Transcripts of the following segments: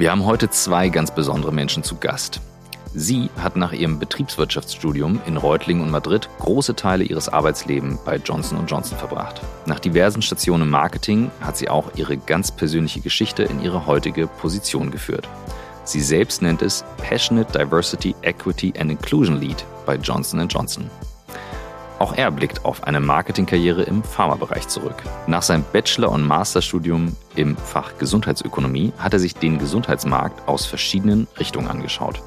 Wir haben heute zwei ganz besondere Menschen zu Gast. Sie hat nach ihrem Betriebswirtschaftsstudium in Reutlingen und Madrid große Teile ihres Arbeitslebens bei Johnson Johnson verbracht. Nach diversen Stationen im Marketing hat sie auch ihre ganz persönliche Geschichte in ihre heutige Position geführt. Sie selbst nennt es Passionate Diversity, Equity and Inclusion Lead bei Johnson Johnson. Auch er blickt auf eine Marketingkarriere im Pharmabereich zurück. Nach seinem Bachelor- und Masterstudium im Fach Gesundheitsökonomie hat er sich den Gesundheitsmarkt aus verschiedenen Richtungen angeschaut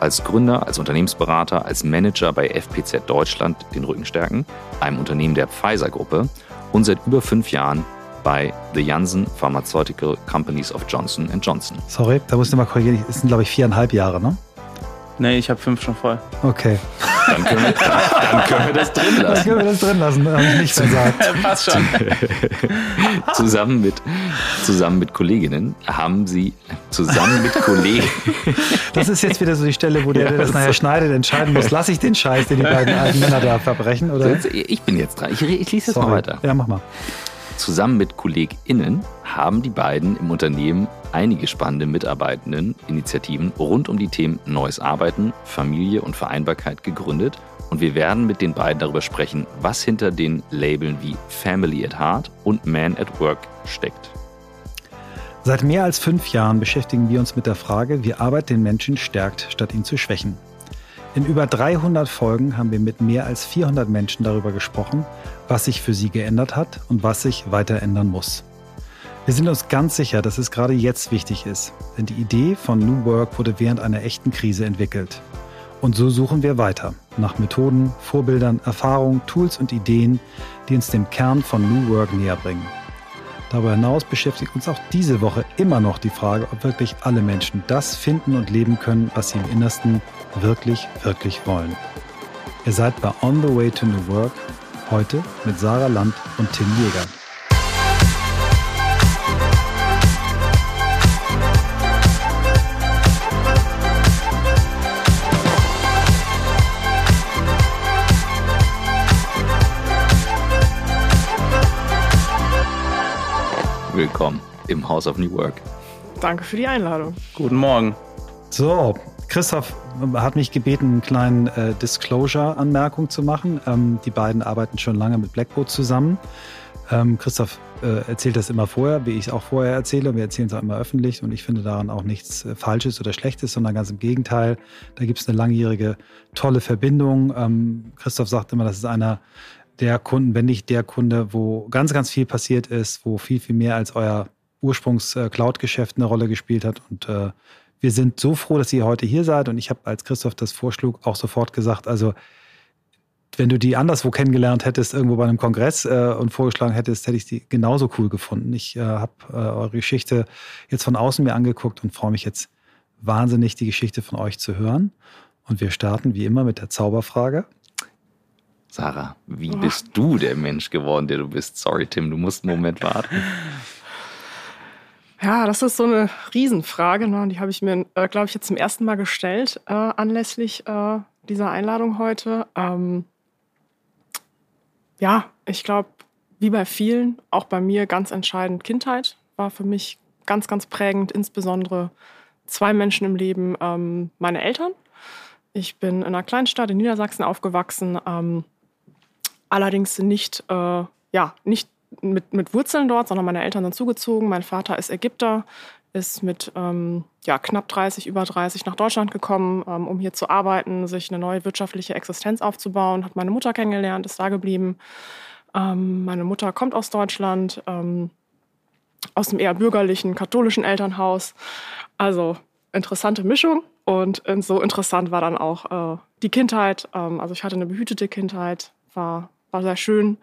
als Gründer, als Unternehmensberater, als Manager bei FPZ Deutschland den Rücken stärken, einem Unternehmen der Pfizer-Gruppe und seit über fünf Jahren bei The Janssen Pharmaceutical Companies of Johnson Johnson. Sorry, da musst du mal korrigieren. Es sind, glaube ich, viereinhalb Jahre, ne? Nee, ich habe fünf schon voll. Okay. Dann können wir, dann können wir das drin lassen. Dann können wir das drin lassen, habe ich nicht gesagt. Passt schon. zusammen, mit, zusammen mit Kolleginnen haben sie zusammen mit Kollegen. Das ist jetzt wieder so die Stelle, wo der, der das nachher schneidet, entscheiden muss, lasse ich den Scheiß, den die beiden alten Männer da verbrechen, oder? Ich bin jetzt dran. Ich, ich lese jetzt Sorry. mal weiter. Ja, mach mal. Zusammen mit KollegInnen haben die beiden im Unternehmen einige spannende Mitarbeitenden Initiativen rund um die Themen Neues Arbeiten, Familie und Vereinbarkeit gegründet. Und wir werden mit den beiden darüber sprechen, was hinter den Labeln wie Family at Heart und Man at Work steckt. Seit mehr als fünf Jahren beschäftigen wir uns mit der Frage, wie Arbeit den Menschen stärkt, statt ihn zu schwächen. In über 300 Folgen haben wir mit mehr als 400 Menschen darüber gesprochen, was sich für sie geändert hat und was sich weiter ändern muss. Wir sind uns ganz sicher, dass es gerade jetzt wichtig ist, denn die Idee von New Work wurde während einer echten Krise entwickelt. Und so suchen wir weiter nach Methoden, Vorbildern, Erfahrungen, Tools und Ideen, die uns dem Kern von New Work näher bringen. Darüber hinaus beschäftigt uns auch diese Woche immer noch die Frage, ob wirklich alle Menschen das finden und leben können, was sie im Innersten wirklich, wirklich wollen. Ihr seid bei On the Way to New Work, heute mit Sarah Land und Tim Jäger. Willkommen im House of New Work. Danke für die Einladung. Guten Morgen. So, Christoph hat mich gebeten, eine kleine äh, Disclosure-Anmerkung zu machen. Ähm, die beiden arbeiten schon lange mit Blackboard zusammen. Ähm, Christoph äh, erzählt das immer vorher, wie ich es auch vorher erzähle. Wir erzählen es auch immer öffentlich und ich finde daran auch nichts äh, Falsches oder Schlechtes, sondern ganz im Gegenteil. Da gibt es eine langjährige, tolle Verbindung. Ähm, Christoph sagt immer, das ist einer der Kunden, wenn nicht der Kunde, wo ganz, ganz viel passiert ist, wo viel, viel mehr als euer Ursprungs-Cloud-Geschäft eine Rolle gespielt hat. Und äh, wir sind so froh, dass ihr heute hier seid. Und ich habe, als Christoph das vorschlug, auch sofort gesagt, also wenn du die anderswo kennengelernt hättest, irgendwo bei einem Kongress äh, und vorgeschlagen hättest, hätte ich die genauso cool gefunden. Ich äh, habe äh, eure Geschichte jetzt von außen mir angeguckt und freue mich jetzt wahnsinnig, die Geschichte von euch zu hören. Und wir starten wie immer mit der Zauberfrage. Sarah, wie oh. bist du der Mensch geworden, der du bist? Sorry, Tim, du musst einen Moment warten. Ja, das ist so eine Riesenfrage. Ne? Die habe ich mir, äh, glaube ich, jetzt zum ersten Mal gestellt, äh, anlässlich äh, dieser Einladung heute. Ähm, ja, ich glaube, wie bei vielen, auch bei mir ganz entscheidend Kindheit war für mich ganz, ganz prägend, insbesondere zwei Menschen im Leben, ähm, meine Eltern. Ich bin in einer Kleinstadt in Niedersachsen aufgewachsen. Ähm, allerdings nicht, äh, ja, nicht mit, mit Wurzeln dort, sondern meine Eltern sind zugezogen. Mein Vater ist Ägypter, ist mit ähm, ja, knapp 30, über 30 nach Deutschland gekommen, ähm, um hier zu arbeiten, sich eine neue wirtschaftliche Existenz aufzubauen, hat meine Mutter kennengelernt, ist da geblieben. Ähm, meine Mutter kommt aus Deutschland, ähm, aus einem eher bürgerlichen, katholischen Elternhaus. Also interessante Mischung. Und so interessant war dann auch äh, die Kindheit. Ähm, also ich hatte eine behütete Kindheit, war war sehr schön,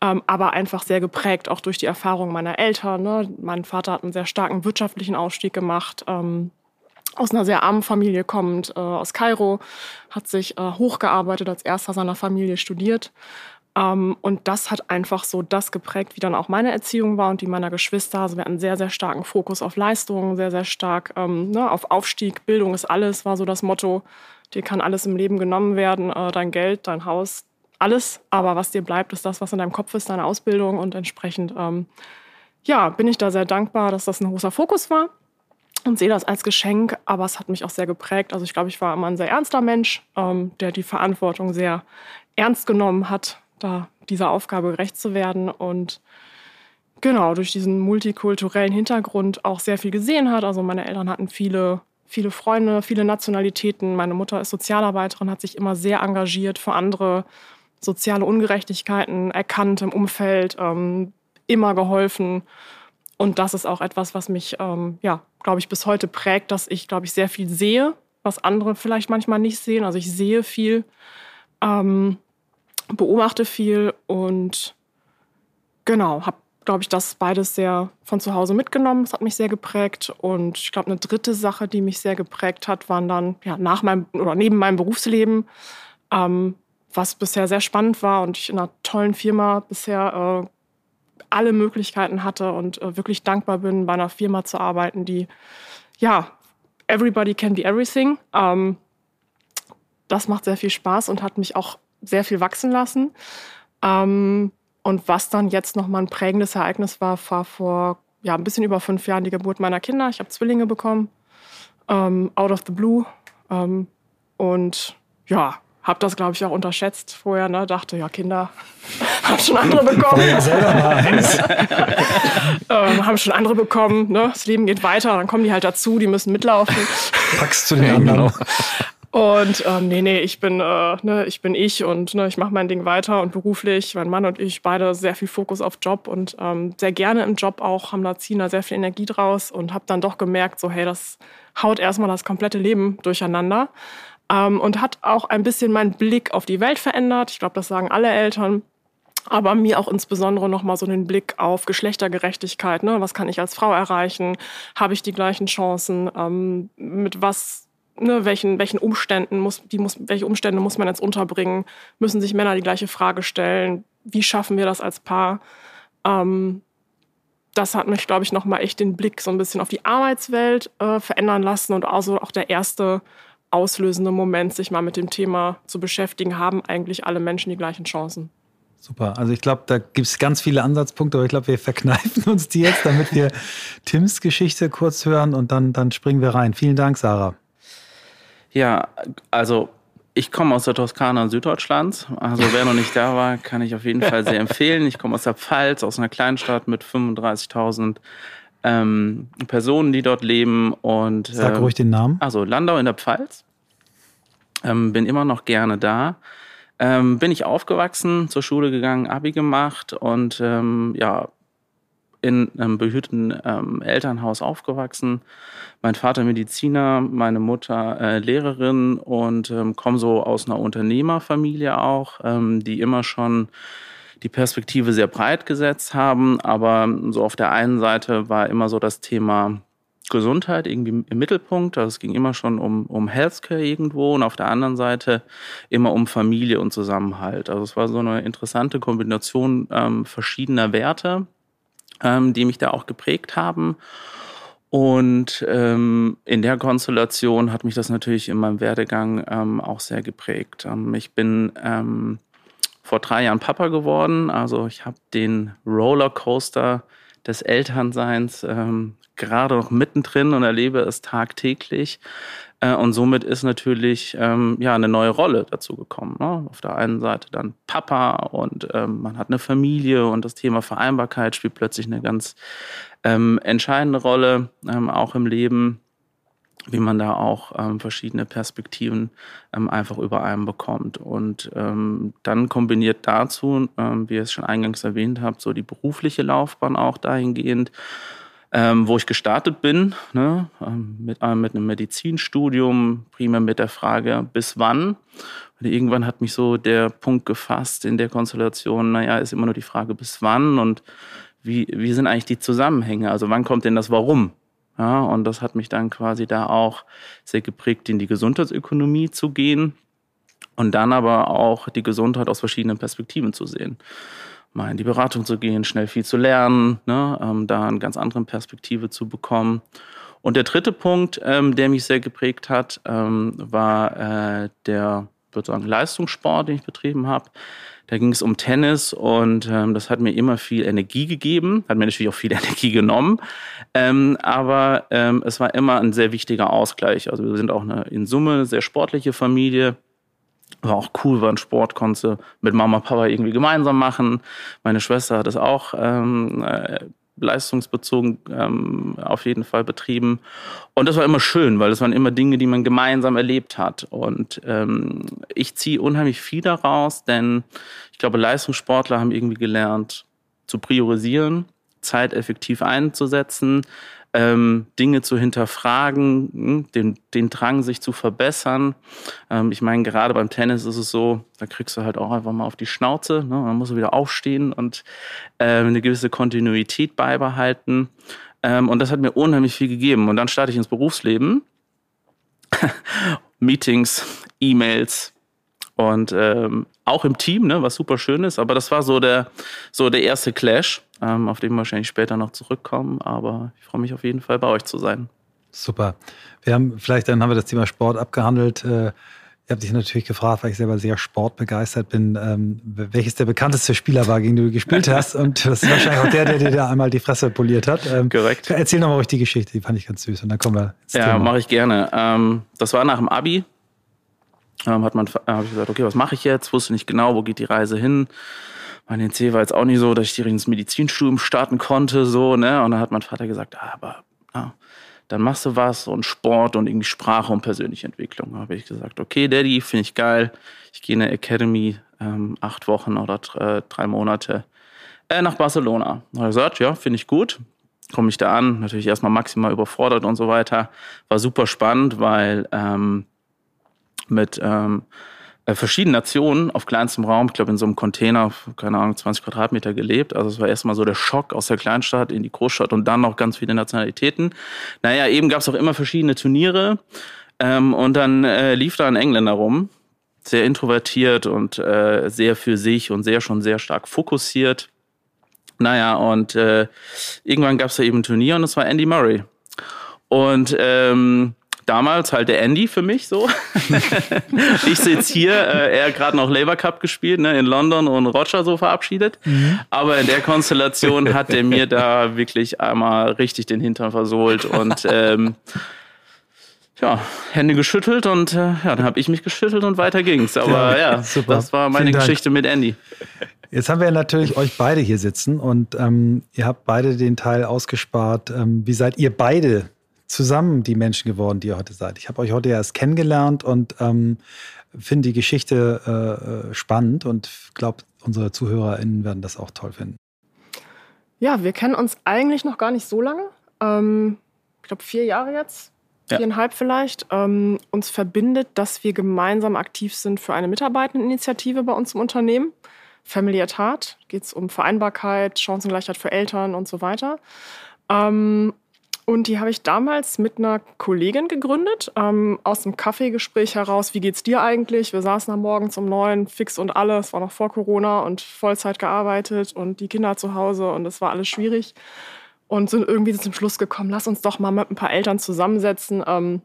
ähm, aber einfach sehr geprägt auch durch die Erfahrungen meiner Eltern. Ne? Mein Vater hat einen sehr starken wirtschaftlichen Ausstieg gemacht. Ähm, aus einer sehr armen Familie kommend, äh, aus Kairo, hat sich äh, hochgearbeitet, als erster seiner Familie studiert. Ähm, und das hat einfach so das geprägt, wie dann auch meine Erziehung war und die meiner Geschwister. Also wir hatten einen sehr, sehr starken Fokus auf Leistung, sehr, sehr stark ähm, ne, auf Aufstieg. Bildung ist alles, war so das Motto. Dir kann alles im Leben genommen werden, äh, dein Geld, dein Haus, alles, aber was dir bleibt, ist das, was in deinem Kopf ist, deine Ausbildung und entsprechend, ähm, ja, bin ich da sehr dankbar, dass das ein großer Fokus war. und sehe das als Geschenk, aber es hat mich auch sehr geprägt. Also ich glaube, ich war immer ein sehr ernster Mensch, ähm, der die Verantwortung sehr ernst genommen hat, da dieser Aufgabe gerecht zu werden und genau durch diesen multikulturellen Hintergrund auch sehr viel gesehen hat. Also meine Eltern hatten viele, viele Freunde, viele Nationalitäten. Meine Mutter ist Sozialarbeiterin, hat sich immer sehr engagiert für andere soziale Ungerechtigkeiten erkannt im Umfeld, ähm, immer geholfen. Und das ist auch etwas, was mich, ähm, ja, glaube ich, bis heute prägt, dass ich, glaube ich, sehr viel sehe, was andere vielleicht manchmal nicht sehen. Also ich sehe viel, ähm, beobachte viel und genau, habe glaube ich, das beides sehr von zu Hause mitgenommen. Das hat mich sehr geprägt. Und ich glaube, eine dritte Sache, die mich sehr geprägt hat, waren dann ja, nach meinem oder neben meinem Berufsleben, ähm, was bisher sehr spannend war und ich in einer tollen Firma bisher äh, alle Möglichkeiten hatte und äh, wirklich dankbar bin, bei einer Firma zu arbeiten, die ja, everybody can be everything. Ähm, das macht sehr viel Spaß und hat mich auch sehr viel wachsen lassen. Ähm, und was dann jetzt nochmal ein prägendes Ereignis war, war vor ja, ein bisschen über fünf Jahren die Geburt meiner Kinder. Ich habe Zwillinge bekommen, ähm, out of the blue. Ähm, und ja, habe das, glaube ich, auch unterschätzt vorher. Ne? Dachte, ja, Kinder haben schon andere bekommen. Ja, ähm, haben schon andere bekommen. Ne? Das Leben geht weiter, dann kommen die halt dazu, die müssen mitlaufen. Packst zu den anderen. Und ähm, nee, nee, ich bin, äh, ne, ich bin ich und ne, ich mache mein Ding weiter und beruflich, mein Mann und ich beide sehr viel Fokus auf Job und ähm, sehr gerne im Job auch, haben da ziehen da sehr viel Energie draus und habe dann doch gemerkt, so hey, das haut erstmal das komplette Leben durcheinander ähm, und hat auch ein bisschen meinen Blick auf die Welt verändert. Ich glaube, das sagen alle Eltern aber mir auch insbesondere nochmal so den Blick auf Geschlechtergerechtigkeit. Ne? Was kann ich als Frau erreichen? Habe ich die gleichen Chancen? Ähm, mit was ne, welchen, welchen Umständen muss, die muss, welche Umstände muss man jetzt unterbringen? Müssen sich Männer die gleiche Frage stellen? Wie schaffen wir das als Paar? Ähm, das hat mich, glaube ich, nochmal echt den Blick so ein bisschen auf die Arbeitswelt äh, verändern lassen und also auch der erste auslösende Moment, sich mal mit dem Thema zu beschäftigen, haben eigentlich alle Menschen die gleichen Chancen. Super. Also ich glaube, da gibt es ganz viele Ansatzpunkte, aber ich glaube, wir verkneifen uns die jetzt, damit wir Tims Geschichte kurz hören und dann, dann springen wir rein. Vielen Dank, Sarah. Ja, also ich komme aus der Toskana Süddeutschlands. Also wer noch nicht da war, kann ich auf jeden Fall sehr empfehlen. Ich komme aus der Pfalz, aus einer Kleinstadt mit 35.000 ähm, Personen, die dort leben. Und, Sag ruhig den Namen. Also Landau in der Pfalz. Ähm, bin immer noch gerne da. Ähm, bin ich aufgewachsen, zur Schule gegangen, Abi gemacht und ähm, ja, in einem behüteten ähm, Elternhaus aufgewachsen. Mein Vater Mediziner, meine Mutter äh, Lehrerin und ähm, komme so aus einer Unternehmerfamilie auch, ähm, die immer schon die Perspektive sehr breit gesetzt haben. Aber so auf der einen Seite war immer so das Thema Gesundheit irgendwie im Mittelpunkt. Also es ging immer schon um, um Healthcare irgendwo und auf der anderen Seite immer um Familie und Zusammenhalt. Also es war so eine interessante Kombination ähm, verschiedener Werte, ähm, die mich da auch geprägt haben. Und ähm, in der Konstellation hat mich das natürlich in meinem Werdegang ähm, auch sehr geprägt. Ähm, ich bin ähm, vor drei Jahren Papa geworden. Also ich habe den Rollercoaster des Elternseins ähm, gerade noch mittendrin und erlebe es tagtäglich. Äh, und somit ist natürlich ähm, ja eine neue Rolle dazu gekommen. Ne? Auf der einen Seite dann Papa und ähm, man hat eine Familie und das Thema Vereinbarkeit spielt plötzlich eine ganz ähm, entscheidende Rolle, ähm, auch im Leben, wie man da auch ähm, verschiedene Perspektiven ähm, einfach über einen bekommt. Und dann kombiniert dazu, wie ihr es schon eingangs erwähnt habt, so die berufliche Laufbahn auch dahingehend ähm, wo ich gestartet bin, ne, ähm, mit, äh, mit einem Medizinstudium, primär mit der Frage, bis wann. Und irgendwann hat mich so der Punkt gefasst in der Konstellation, naja, ist immer nur die Frage, bis wann und wie, wie sind eigentlich die Zusammenhänge? Also wann kommt denn das Warum? Ja, und das hat mich dann quasi da auch sehr geprägt, in die Gesundheitsökonomie zu gehen und dann aber auch die Gesundheit aus verschiedenen Perspektiven zu sehen mal in die Beratung zu gehen, schnell viel zu lernen, ne, ähm, da eine ganz andere Perspektive zu bekommen. Und der dritte Punkt, ähm, der mich sehr geprägt hat, ähm, war äh, der würde sagen, Leistungssport, den ich betrieben habe. Da ging es um Tennis und ähm, das hat mir immer viel Energie gegeben, hat mir natürlich auch viel Energie genommen. Ähm, aber ähm, es war immer ein sehr wichtiger Ausgleich. Also wir sind auch eine in Summe sehr sportliche Familie. War auch cool, war ein Sport, konnte mit Mama Papa irgendwie gemeinsam machen. Meine Schwester hat es auch ähm, äh, leistungsbezogen ähm, auf jeden Fall betrieben. Und das war immer schön, weil das waren immer Dinge, die man gemeinsam erlebt hat. Und ähm, ich ziehe unheimlich viel daraus, denn ich glaube, Leistungssportler haben irgendwie gelernt zu priorisieren, Zeit effektiv einzusetzen, ähm, Dinge zu hinterfragen, hm, den, den Drang, sich zu verbessern. Ähm, ich meine, gerade beim Tennis ist es so, da kriegst du halt auch einfach mal auf die Schnauze. Ne? Dann musst du wieder aufstehen und äh, eine gewisse Kontinuität beibehalten. Ähm, und das hat mir unheimlich viel gegeben. Und dann starte ich ins Berufsleben. Meetings, E-Mails, und ähm, auch im Team, ne, was super schön ist. Aber das war so der, so der erste Clash, ähm, auf den wir wahrscheinlich später noch zurückkommen. Aber ich freue mich auf jeden Fall, bei euch zu sein. Super. Wir haben, vielleicht dann haben wir das Thema Sport abgehandelt. Äh, ihr habt dich natürlich gefragt, weil ich selber sehr sportbegeistert bin, ähm, welches der bekannteste Spieler war, gegen den du gespielt hast. Und das ist wahrscheinlich auch der, der dir da einmal die Fresse poliert hat. Ähm, Korrekt. Erzähl nochmal ruhig die Geschichte, die fand ich ganz süß. Und dann kommen wir ins Ja, mache ich gerne. Ähm, das war nach dem Abi ähm, hat man, äh, habe ich gesagt, okay, was mache ich jetzt? Wusste nicht genau, wo geht die Reise hin. Mein NC war jetzt auch nicht so, dass ich direkt ins Medizinstudium starten konnte, so, ne? Und dann hat mein Vater gesagt, ah, aber ah, dann machst du was und Sport und irgendwie Sprache und persönliche Entwicklung. Da habe ich gesagt, okay, Daddy, finde ich geil. Ich gehe in der Academy ähm, acht Wochen oder äh, drei Monate äh, nach Barcelona. Habe ich gesagt, ja, finde ich gut. Komme ich da an, natürlich erstmal maximal überfordert und so weiter. War super spannend, weil ähm, mit ähm, äh, verschiedenen Nationen auf kleinstem Raum, ich glaube in so einem Container, keine Ahnung, 20 Quadratmeter gelebt. Also es war erstmal so der Schock aus der Kleinstadt in die Großstadt und dann noch ganz viele Nationalitäten. Naja, eben gab es auch immer verschiedene Turniere ähm, und dann äh, lief da ein Engländer rum, sehr introvertiert und äh, sehr für sich und sehr schon sehr stark fokussiert. Naja, und äh, irgendwann gab es da eben ein Turnier und es war Andy Murray. Und ähm, damals halt der Andy für mich so. ich sitze hier, äh, er hat gerade noch Labour Cup gespielt, ne, in London und Roger so verabschiedet. Mhm. Aber in der Konstellation hat er mir da wirklich einmal richtig den Hintern versohlt und ähm, ja, Hände geschüttelt und äh, ja, dann habe ich mich geschüttelt und weiter ging's. Aber ja, ja super. das war meine Geschichte mit Andy. Jetzt haben wir natürlich euch beide hier sitzen und ähm, ihr habt beide den Teil ausgespart. Ähm, wie seid ihr beide zusammen die Menschen geworden, die ihr heute seid. Ich habe euch heute erst kennengelernt und ähm, finde die Geschichte äh, äh spannend und glaube, unsere ZuhörerInnen werden das auch toll finden. Ja, wir kennen uns eigentlich noch gar nicht so lange. Ähm, ich glaube, vier Jahre jetzt, viereinhalb ja. vielleicht. Ähm, uns verbindet, dass wir gemeinsam aktiv sind für eine Mitarbeitendeninitiative bei uns im Unternehmen. Family at Heart geht es um Vereinbarkeit, Chancengleichheit für Eltern und so weiter. Ähm, und die habe ich damals mit einer Kollegin gegründet, ähm, aus dem Kaffeegespräch heraus. Wie geht's dir eigentlich? Wir saßen am Morgen zum Neuen, fix und alles. Es war noch vor Corona und Vollzeit gearbeitet und die Kinder zu Hause und es war alles schwierig. Und sind irgendwie zum Schluss gekommen, lass uns doch mal mit ein paar Eltern zusammensetzen, ähm,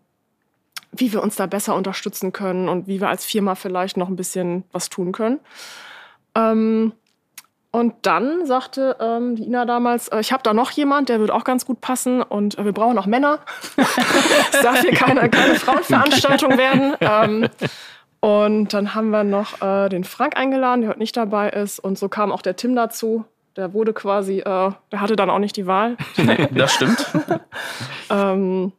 wie wir uns da besser unterstützen können und wie wir als Firma vielleicht noch ein bisschen was tun können. Ähm, und dann sagte ähm, die Ina damals, äh, ich habe da noch jemand, der wird auch ganz gut passen und äh, wir brauchen auch Männer. es darf hier keine, keine Frauenveranstaltung werden. Ähm, und dann haben wir noch äh, den Frank eingeladen, der heute nicht dabei ist. Und so kam auch der Tim dazu. Der wurde quasi, äh, der hatte dann auch nicht die Wahl. Nee, das stimmt. ähm,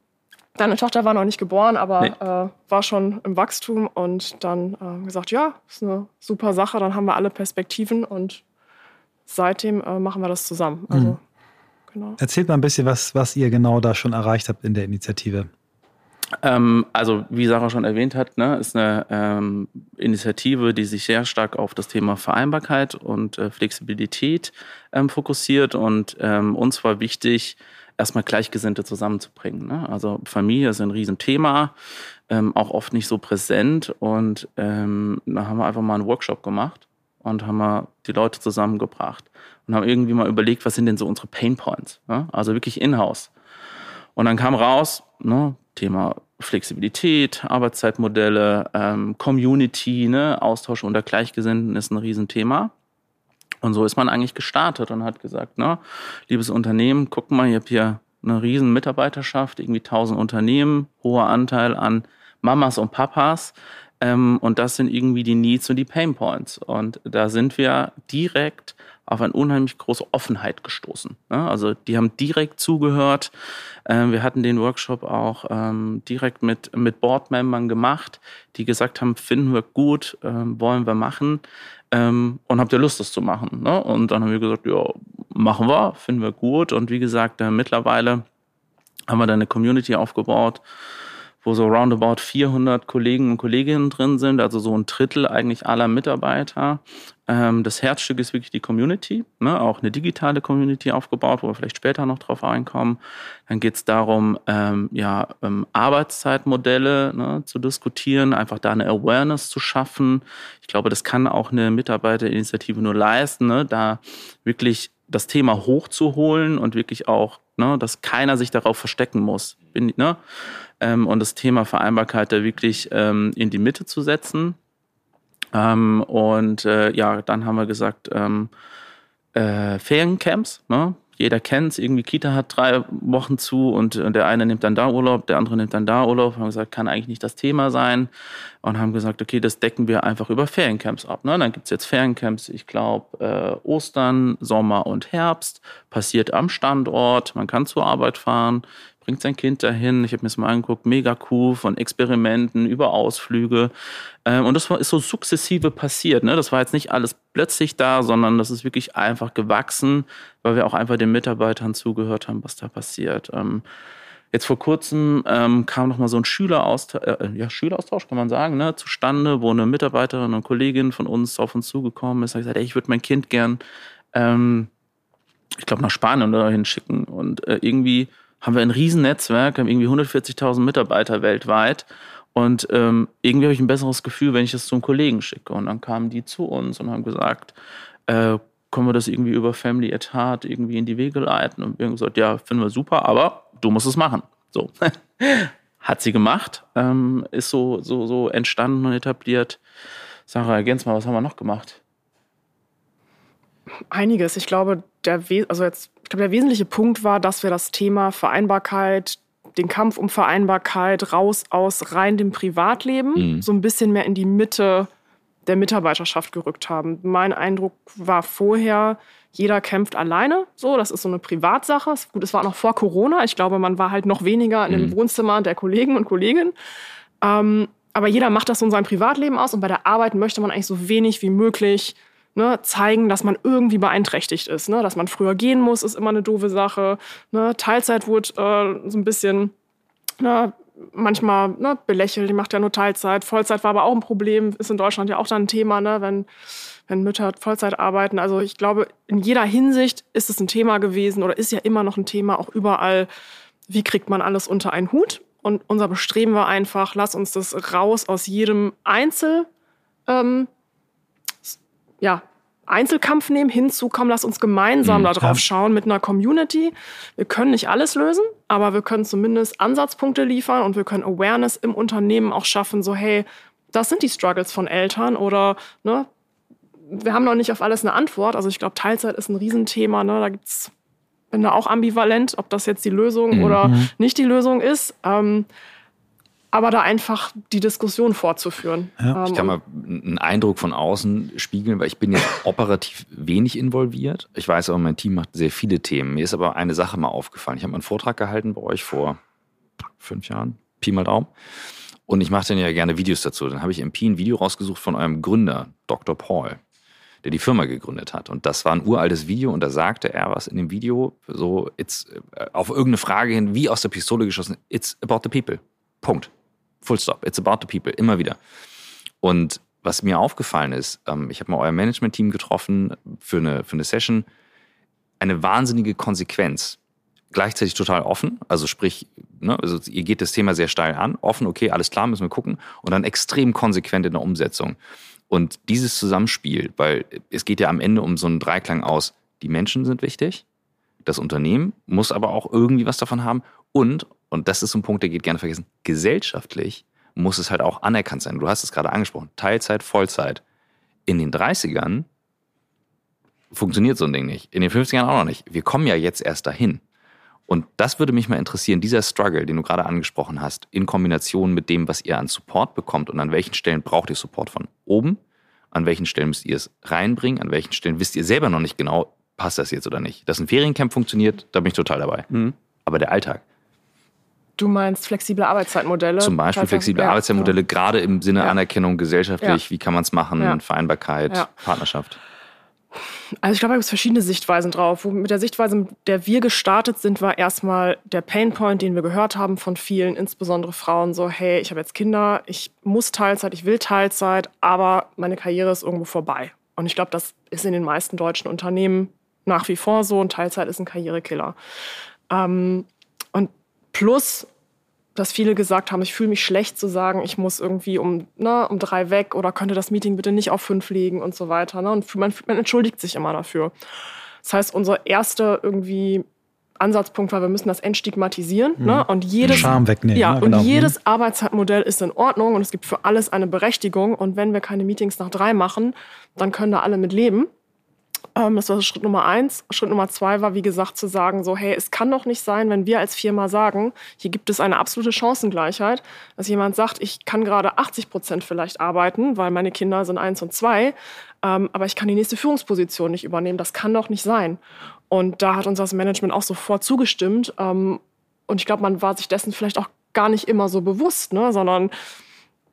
Deine Tochter war noch nicht geboren, aber nee. äh, war schon im Wachstum und dann äh, gesagt, ja, ist eine super Sache, dann haben wir alle Perspektiven und seitdem äh, machen wir das zusammen. Also, mhm. genau. Erzählt mal ein bisschen, was, was ihr genau da schon erreicht habt in der Initiative. Ähm, also, wie Sarah schon erwähnt hat, ne, ist eine ähm, Initiative, die sich sehr stark auf das Thema Vereinbarkeit und äh, Flexibilität ähm, fokussiert. Und ähm, uns war wichtig, erstmal Gleichgesinnte zusammenzubringen. Ne? Also Familie ist ein Riesenthema, ähm, auch oft nicht so präsent. Und ähm, da haben wir einfach mal einen Workshop gemacht und haben wir die Leute zusammengebracht und haben irgendwie mal überlegt, was sind denn so unsere Pain Points? Ja? Also wirklich in-house. Und dann kam raus, ne, Thema Flexibilität, Arbeitszeitmodelle, ähm, Community, ne, Austausch unter Gleichgesinnten ist ein Riesenthema. Und so ist man eigentlich gestartet und hat gesagt, ne, liebes Unternehmen, guck mal, ihr habt hier eine riesen Mitarbeiterschaft, irgendwie 1000 Unternehmen, hoher Anteil an Mamas und Papas. Ähm, und das sind irgendwie die Needs und die Pain Points. Und da sind wir direkt auf eine unheimlich große Offenheit gestoßen. Ne? Also die haben direkt zugehört. Ähm, wir hatten den Workshop auch ähm, direkt mit, mit Boardmembern gemacht, die gesagt haben, finden wir gut, ähm, wollen wir machen ähm, und habt ihr Lust, das zu machen? Ne? Und dann haben wir gesagt, ja, machen wir, finden wir gut. Und wie gesagt, äh, mittlerweile haben wir da eine Community aufgebaut, wo so roundabout 400 Kollegen und Kolleginnen drin sind, also so ein Drittel eigentlich aller Mitarbeiter. Ähm, das Herzstück ist wirklich die Community, ne? auch eine digitale Community aufgebaut, wo wir vielleicht später noch drauf einkommen. Dann geht es darum, ähm, ja, ähm, Arbeitszeitmodelle ne, zu diskutieren, einfach da eine Awareness zu schaffen. Ich glaube, das kann auch eine Mitarbeiterinitiative nur leisten, ne? da wirklich das Thema hochzuholen und wirklich auch, ne, dass keiner sich darauf verstecken muss. Bin, ne? Ähm, und das Thema Vereinbarkeit da wirklich ähm, in die Mitte zu setzen. Ähm, und äh, ja, dann haben wir gesagt, ähm, äh, Feriencamps, ne? jeder kennt es, irgendwie Kita hat drei Wochen zu und der eine nimmt dann da Urlaub, der andere nimmt dann da Urlaub. Haben gesagt, kann eigentlich nicht das Thema sein. Und haben gesagt, okay, das decken wir einfach über Feriencamps ab. Ne? Dann gibt's jetzt Feriencamps, ich glaube, äh, Ostern, Sommer und Herbst. Passiert am Standort, man kann zur Arbeit fahren bringt sein Kind dahin. Ich habe mir das mal angeguckt, mega cool, von Experimenten über Ausflüge. Ähm, und das ist so sukzessive passiert. Ne? Das war jetzt nicht alles plötzlich da, sondern das ist wirklich einfach gewachsen, weil wir auch einfach den Mitarbeitern zugehört haben, was da passiert. Ähm, Jetzt vor kurzem ähm, kam noch mal so ein Schüleraustausch, äh, ja, Schüleraustausch kann man sagen, ne, zustande, wo eine Mitarbeiterin und Kollegin von uns auf uns zugekommen ist. Hat gesagt, ey, ich würde mein Kind gern, ähm, ich glaube, nach Spanien oder hinschicken. Und äh, irgendwie haben wir ein Riesennetzwerk, haben irgendwie 140.000 Mitarbeiter weltweit. Und ähm, irgendwie habe ich ein besseres Gefühl, wenn ich das zum Kollegen schicke. Und dann kamen die zu uns und haben gesagt, äh, können wir das irgendwie über Family at Heart irgendwie in die Wege leiten? Und wir haben gesagt, ja, finden wir super, aber du musst es machen. So. Hat sie gemacht, ähm, ist so, so, so entstanden und etabliert. Sarah, ergänz mal, was haben wir noch gemacht? Einiges. Ich glaube, der, also jetzt ich glaube, der wesentliche Punkt war, dass wir das Thema Vereinbarkeit, den Kampf um Vereinbarkeit raus aus rein dem Privatleben mhm. so ein bisschen mehr in die Mitte der Mitarbeiterschaft gerückt haben. Mein Eindruck war vorher, jeder kämpft alleine. So, das ist so eine Privatsache. Gut, es war noch vor Corona. Ich glaube, man war halt noch weniger in den mhm. Wohnzimmern der Kollegen und Kolleginnen. Ähm, aber jeder macht das so in seinem Privatleben aus und bei der Arbeit möchte man eigentlich so wenig wie möglich ne, zeigen, dass man irgendwie beeinträchtigt ist. Ne? Dass man früher gehen muss, ist immer eine doofe Sache. Ne? Teilzeit wurde äh, so ein bisschen ne, manchmal ne, belächelt, die macht ja nur Teilzeit. Vollzeit war aber auch ein Problem, ist in Deutschland ja auch dann ein Thema, ne, wenn, wenn Mütter Vollzeit arbeiten. Also ich glaube, in jeder Hinsicht ist es ein Thema gewesen oder ist ja immer noch ein Thema, auch überall, wie kriegt man alles unter einen Hut. Und unser Bestreben war einfach, lass uns das raus aus jedem Einzel, ähm, ja, Einzelkampf nehmen, hinzu, komm, lass uns gemeinsam mhm, darauf schauen mit einer Community. Wir können nicht alles lösen, aber wir können zumindest Ansatzpunkte liefern und wir können Awareness im Unternehmen auch schaffen, so hey, das sind die Struggles von Eltern oder ne, wir haben noch nicht auf alles eine Antwort. Also ich glaube, Teilzeit ist ein Riesenthema. Ne? Da gibt's, bin da auch ambivalent, ob das jetzt die Lösung mhm. oder nicht die Lösung ist. Ähm, aber da einfach die Diskussion fortzuführen. Ja. Ich kann mal einen Eindruck von außen spiegeln, weil ich bin jetzt operativ wenig involviert. Ich weiß aber, mein Team macht sehr viele Themen. Mir ist aber eine Sache mal aufgefallen. Ich habe einen Vortrag gehalten bei euch vor fünf Jahren, Pi mal Daumen. Und ich mache dann ja gerne Videos dazu. Dann habe ich im Pi ein Video rausgesucht von eurem Gründer, Dr. Paul, der die Firma gegründet hat. Und das war ein uraltes Video und da sagte er was in dem Video, so, it's, äh, auf irgendeine Frage hin, wie aus der Pistole geschossen, it's about the people. Punkt. Full stop. It's about the people. Immer wieder. Und was mir aufgefallen ist, ähm, ich habe mal euer Management-Team getroffen für eine, für eine Session. Eine wahnsinnige Konsequenz. Gleichzeitig total offen, also sprich, ne, also ihr geht das Thema sehr steil an, offen, okay, alles klar, müssen wir gucken, und dann extrem konsequent in der Umsetzung. Und dieses Zusammenspiel, weil es geht ja am Ende um so einen Dreiklang aus, die Menschen sind wichtig, das Unternehmen muss aber auch irgendwie was davon haben Und, und das ist so ein Punkt, der geht gerne vergessen, gesellschaftlich muss es halt auch anerkannt sein. Du hast es gerade angesprochen, Teilzeit, Vollzeit. In den 30ern funktioniert so ein Ding nicht. In den 50ern auch noch nicht. Wir kommen ja jetzt erst dahin. Und das würde mich mal interessieren, dieser Struggle, den du gerade angesprochen hast, in Kombination mit dem, was ihr an Support bekommt und an welchen Stellen braucht ihr Support von oben, an welchen Stellen müsst ihr es reinbringen, an welchen Stellen wisst ihr selber noch nicht genau, passt das jetzt oder nicht. Dass ein Feriencamp funktioniert, da bin ich total dabei. Mhm. Aber der Alltag. Du meinst flexible Arbeitszeitmodelle? Zum Beispiel flexible ja, Arbeitszeitmodelle, ja. gerade im Sinne ja. Anerkennung gesellschaftlich, wie kann man es machen, Vereinbarkeit, Partnerschaft. Also ich glaube, da gibt es verschiedene Sichtweisen drauf. Mit der Sichtweise, mit der wir gestartet sind, war erstmal der Painpoint, den wir gehört haben von vielen, insbesondere Frauen, so, hey, ich habe jetzt Kinder, ich muss Teilzeit, ich will Teilzeit, aber meine Karriere ist irgendwo vorbei. Und ich glaube, das ist in den meisten deutschen Unternehmen nach wie vor so und Teilzeit ist ein Karrierekiller. Ähm, plus dass viele gesagt haben, ich fühle mich schlecht zu sagen, ich muss irgendwie um, ne, um drei weg oder könnte das Meeting bitte nicht auf fünf legen und so weiter. Ne? Und man, man entschuldigt sich immer dafür. Das heißt, unser erster irgendwie Ansatzpunkt war, wir müssen das entstigmatisieren. Mhm. Ne? Und jedes, Scham wegnehmen. Ja, ja genau. und jedes. Arbeitszeitmodell ist in Ordnung und es gibt für alles eine Berechtigung. Und wenn wir keine Meetings nach drei machen, dann können da alle mit leben. Ähm, das war Schritt Nummer eins. Schritt Nummer zwei war, wie gesagt, zu sagen, so, hey, es kann doch nicht sein, wenn wir als Firma sagen, hier gibt es eine absolute Chancengleichheit, dass jemand sagt, ich kann gerade 80 Prozent vielleicht arbeiten, weil meine Kinder sind eins und zwei, ähm, aber ich kann die nächste Führungsposition nicht übernehmen. Das kann doch nicht sein. Und da hat uns das Management auch sofort zugestimmt. Ähm, und ich glaube, man war sich dessen vielleicht auch gar nicht immer so bewusst, ne? sondern